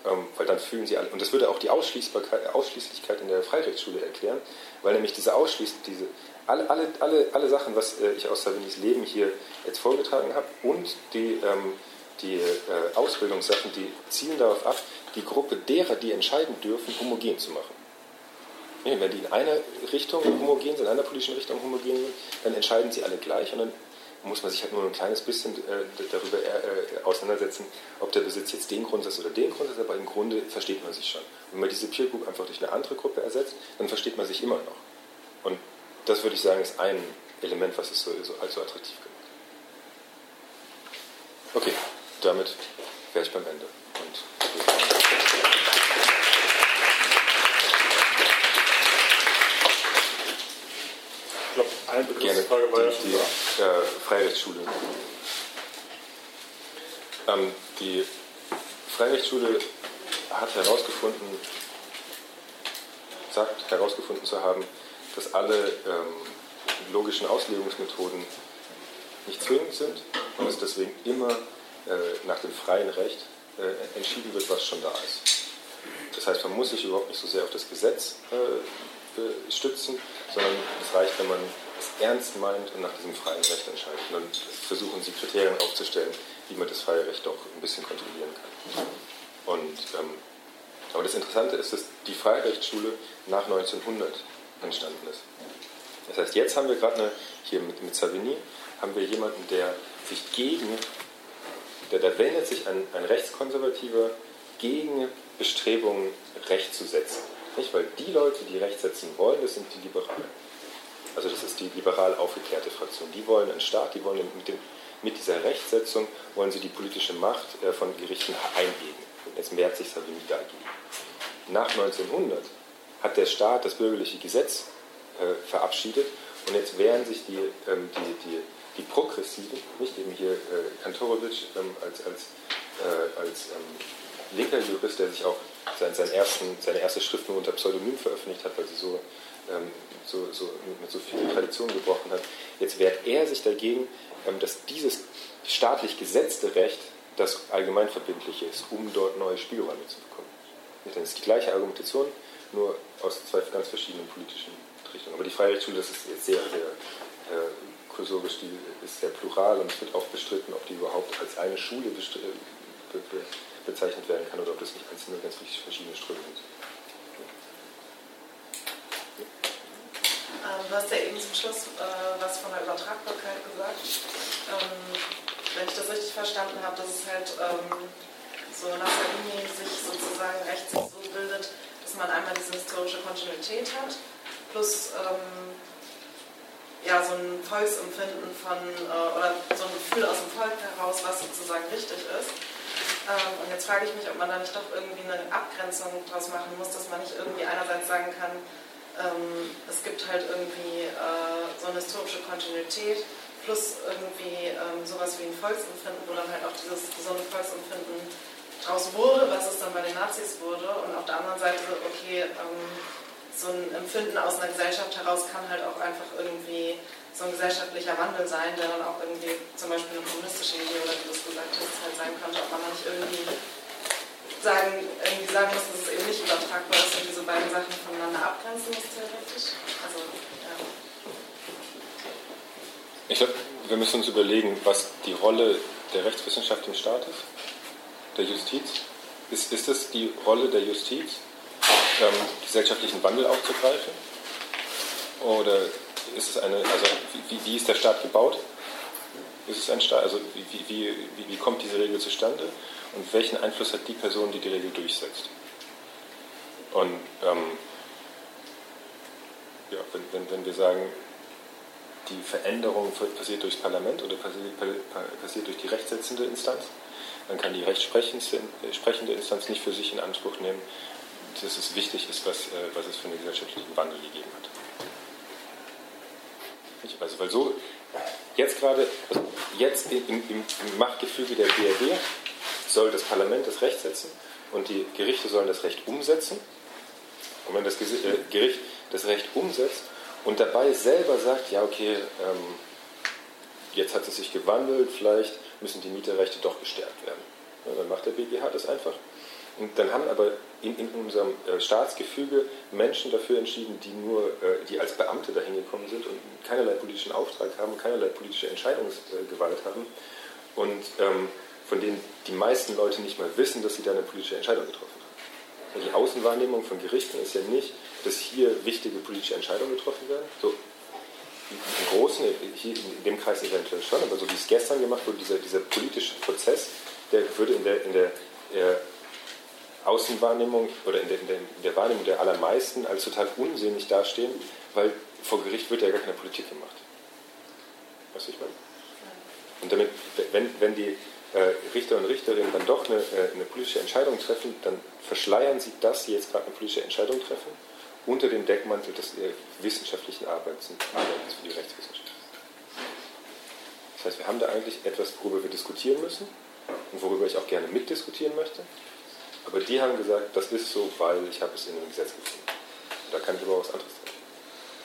ähm, weil dann fühlen sie alle, und das würde auch die Ausschließbarkeit, Ausschließlichkeit in der Freirechtsschule erklären, weil nämlich diese Ausschließ, diese, alle, alle, alle, alle Sachen, was äh, ich aus Savinis Leben hier jetzt vorgetragen habe und die, ähm, die äh, Ausbildungssachen, die zielen darauf ab, die Gruppe derer, die entscheiden dürfen, homogen zu machen. wenn die in einer Richtung homogen sind, in einer politischen Richtung homogen sind, dann entscheiden sie alle gleich und dann muss man sich halt nur ein kleines bisschen äh, darüber äh, auseinandersetzen, ob der Besitz jetzt den Grundsatz oder den Grundsatz, aber im Grunde versteht man sich schon. Wenn man diese Peer Group einfach durch eine andere Gruppe ersetzt, dann versteht man sich immer noch. Und das würde ich sagen, ist ein Element, was es so, so allzu attraktiv gemacht. Okay, damit wäre ich beim Ende. Und Eine Begriffsfrage war ja die, die äh, Freirechtsschule. Ähm, die Freirechtsschule hat herausgefunden, sagt herausgefunden zu haben, dass alle ähm, logischen Auslegungsmethoden nicht zwingend sind und es deswegen immer äh, nach dem freien Recht äh, entschieden wird, was schon da ist. Das heißt, man muss sich überhaupt nicht so sehr auf das Gesetz äh, stützen, sondern es reicht, wenn man ernst meint und nach diesem freien Recht entscheidet. Und versuchen sie Kriterien aufzustellen, wie man das freie Recht auch ein bisschen kontrollieren kann. Und, ähm, aber das Interessante ist, dass die Freirechtsschule nach 1900 entstanden ist. Das heißt, jetzt haben wir gerade hier mit, mit Savigny, haben wir jemanden, der sich gegen, der, da wendet sich ein, ein Rechtskonservativer gegen Bestrebungen, Recht zu setzen. Nicht? Weil die Leute, die Recht setzen wollen, das sind die Liberalen. Also das ist die liberal aufgeklärte Fraktion. Die wollen einen Staat, die wollen mit, dem, mit dieser Rechtsetzung, wollen sie die politische Macht äh, von Gerichten einhegen. Jetzt mehrt sich Savigny dagegen. Nach 1900 hat der Staat das bürgerliche Gesetz äh, verabschiedet und jetzt wehren sich die, ähm, die, die, die Progressiven, nicht eben hier äh, Kantorowitsch ähm, als, als, äh, als ähm, linker Jurist, der sich auch sein, sein ersten, seine erste Schrift nur unter Pseudonym veröffentlicht hat, weil sie so ähm, so, so, mit so vielen Traditionen gebrochen hat. Jetzt wehrt er sich dagegen, ähm, dass dieses staatlich gesetzte Recht das allgemeinverbindliche ist, um dort neue Spielräume zu bekommen. Das ist die gleiche Argumentation, nur aus zwei ganz verschiedenen politischen Richtungen. Aber die Freirechtsschule, das ist jetzt sehr, sehr äh, kursorisch, die ist sehr plural und es wird auch bestritten, ob die überhaupt als eine Schule be bezeichnet werden kann oder ob das nicht einzelne ganz verschiedene Strömungen sind. Ähm, du hast ja eben zum Schluss äh, was von der Übertragbarkeit gesagt. Ähm, wenn ich das richtig verstanden habe, dass es halt ähm, so nach Salini sich sozusagen rechts so bildet, dass man einmal diese historische Kontinuität hat, plus ähm, ja, so ein Volksempfinden von, äh, oder so ein Gefühl aus dem Volk heraus, was sozusagen richtig ist. Ähm, und jetzt frage ich mich, ob man da nicht doch irgendwie eine Abgrenzung daraus machen muss, dass man nicht irgendwie einerseits sagen kann, ähm, es gibt halt irgendwie äh, so eine historische Kontinuität plus irgendwie ähm, sowas wie ein Volksempfinden, wo dann halt auch dieses gesunde Volksempfinden draus wurde, was es dann bei den Nazis wurde. Und auf der anderen Seite, okay, ähm, so ein Empfinden aus einer Gesellschaft heraus kann halt auch einfach irgendwie so ein gesellschaftlicher Wandel sein, der dann auch irgendwie zum Beispiel eine kommunistische Idee oder wie du es gesagt hast, halt sein könnte, ob man nicht irgendwie sagen, irgendwie sagen muss, dass es eben nicht übertragbar ist und diese beiden Sachen voneinander abgrenzen muss, theoretisch. Also, ja. Ich glaube, wir müssen uns überlegen, was die Rolle der Rechtswissenschaft im Staat ist, der Justiz. Ist, ist es die Rolle der Justiz, ähm, gesellschaftlichen Wandel aufzugreifen? Oder ist es eine, also wie, wie ist der Staat gebaut? Ist es ein Staat, also wie, wie, wie, wie kommt diese Regel zustande? Und welchen Einfluss hat die Person, die die Regel durchsetzt. Und ähm, ja, wenn, wenn, wenn wir sagen, die Veränderung passiert durchs Parlament oder passiert durch die rechtssetzende Instanz, dann kann die rechtsprechende Instanz nicht für sich in Anspruch nehmen, dass es wichtig ist, was, äh, was es für einen gesellschaftlichen Wandel gegeben hat. Also, weil so, jetzt gerade, also jetzt im, im, Machtgefüge der BRD soll das Parlament das Recht setzen und die Gerichte sollen das Recht umsetzen. Und wenn das äh, Gericht das Recht umsetzt und dabei selber sagt, ja okay, ähm, jetzt hat es sich gewandelt, vielleicht müssen die Mieterrechte doch gestärkt werden. Ja, dann macht der BGH das einfach. Und dann haben aber in, in unserem äh, Staatsgefüge Menschen dafür entschieden, die nur, äh, die als Beamte dahin gekommen sind und keinerlei politischen Auftrag haben, keinerlei politische Entscheidungsgewalt haben. Und ähm, von denen die meisten Leute nicht mal wissen, dass sie da eine politische Entscheidung getroffen haben. Die Außenwahrnehmung von Gerichten ist ja nicht, dass hier wichtige politische Entscheidungen getroffen werden. So, im Großen, hier in dem Kreis eventuell schon, aber so wie es gestern gemacht wurde, dieser, dieser politische Prozess, der würde in der, in der, der Außenwahrnehmung oder in der, in, der, in der, Wahrnehmung der allermeisten als total unsinnig dastehen, weil vor Gericht wird ja gar keine Politik gemacht. Was ich meine? Und damit, wenn, wenn die äh, Richter und Richterinnen dann doch eine, äh, eine, politische Entscheidung treffen, dann verschleiern sie, dass sie jetzt gerade eine politische Entscheidung treffen, unter dem Deckmantel des äh, wissenschaftlichen Arbeitens, Arbeitens für die Rechtswissenschaft. Das heißt, wir haben da eigentlich etwas, worüber wir diskutieren müssen und worüber ich auch gerne mitdiskutieren möchte. Aber die haben gesagt, das ist so, weil ich habe es in einem Gesetz gefunden. Da kann ich aber was anderes.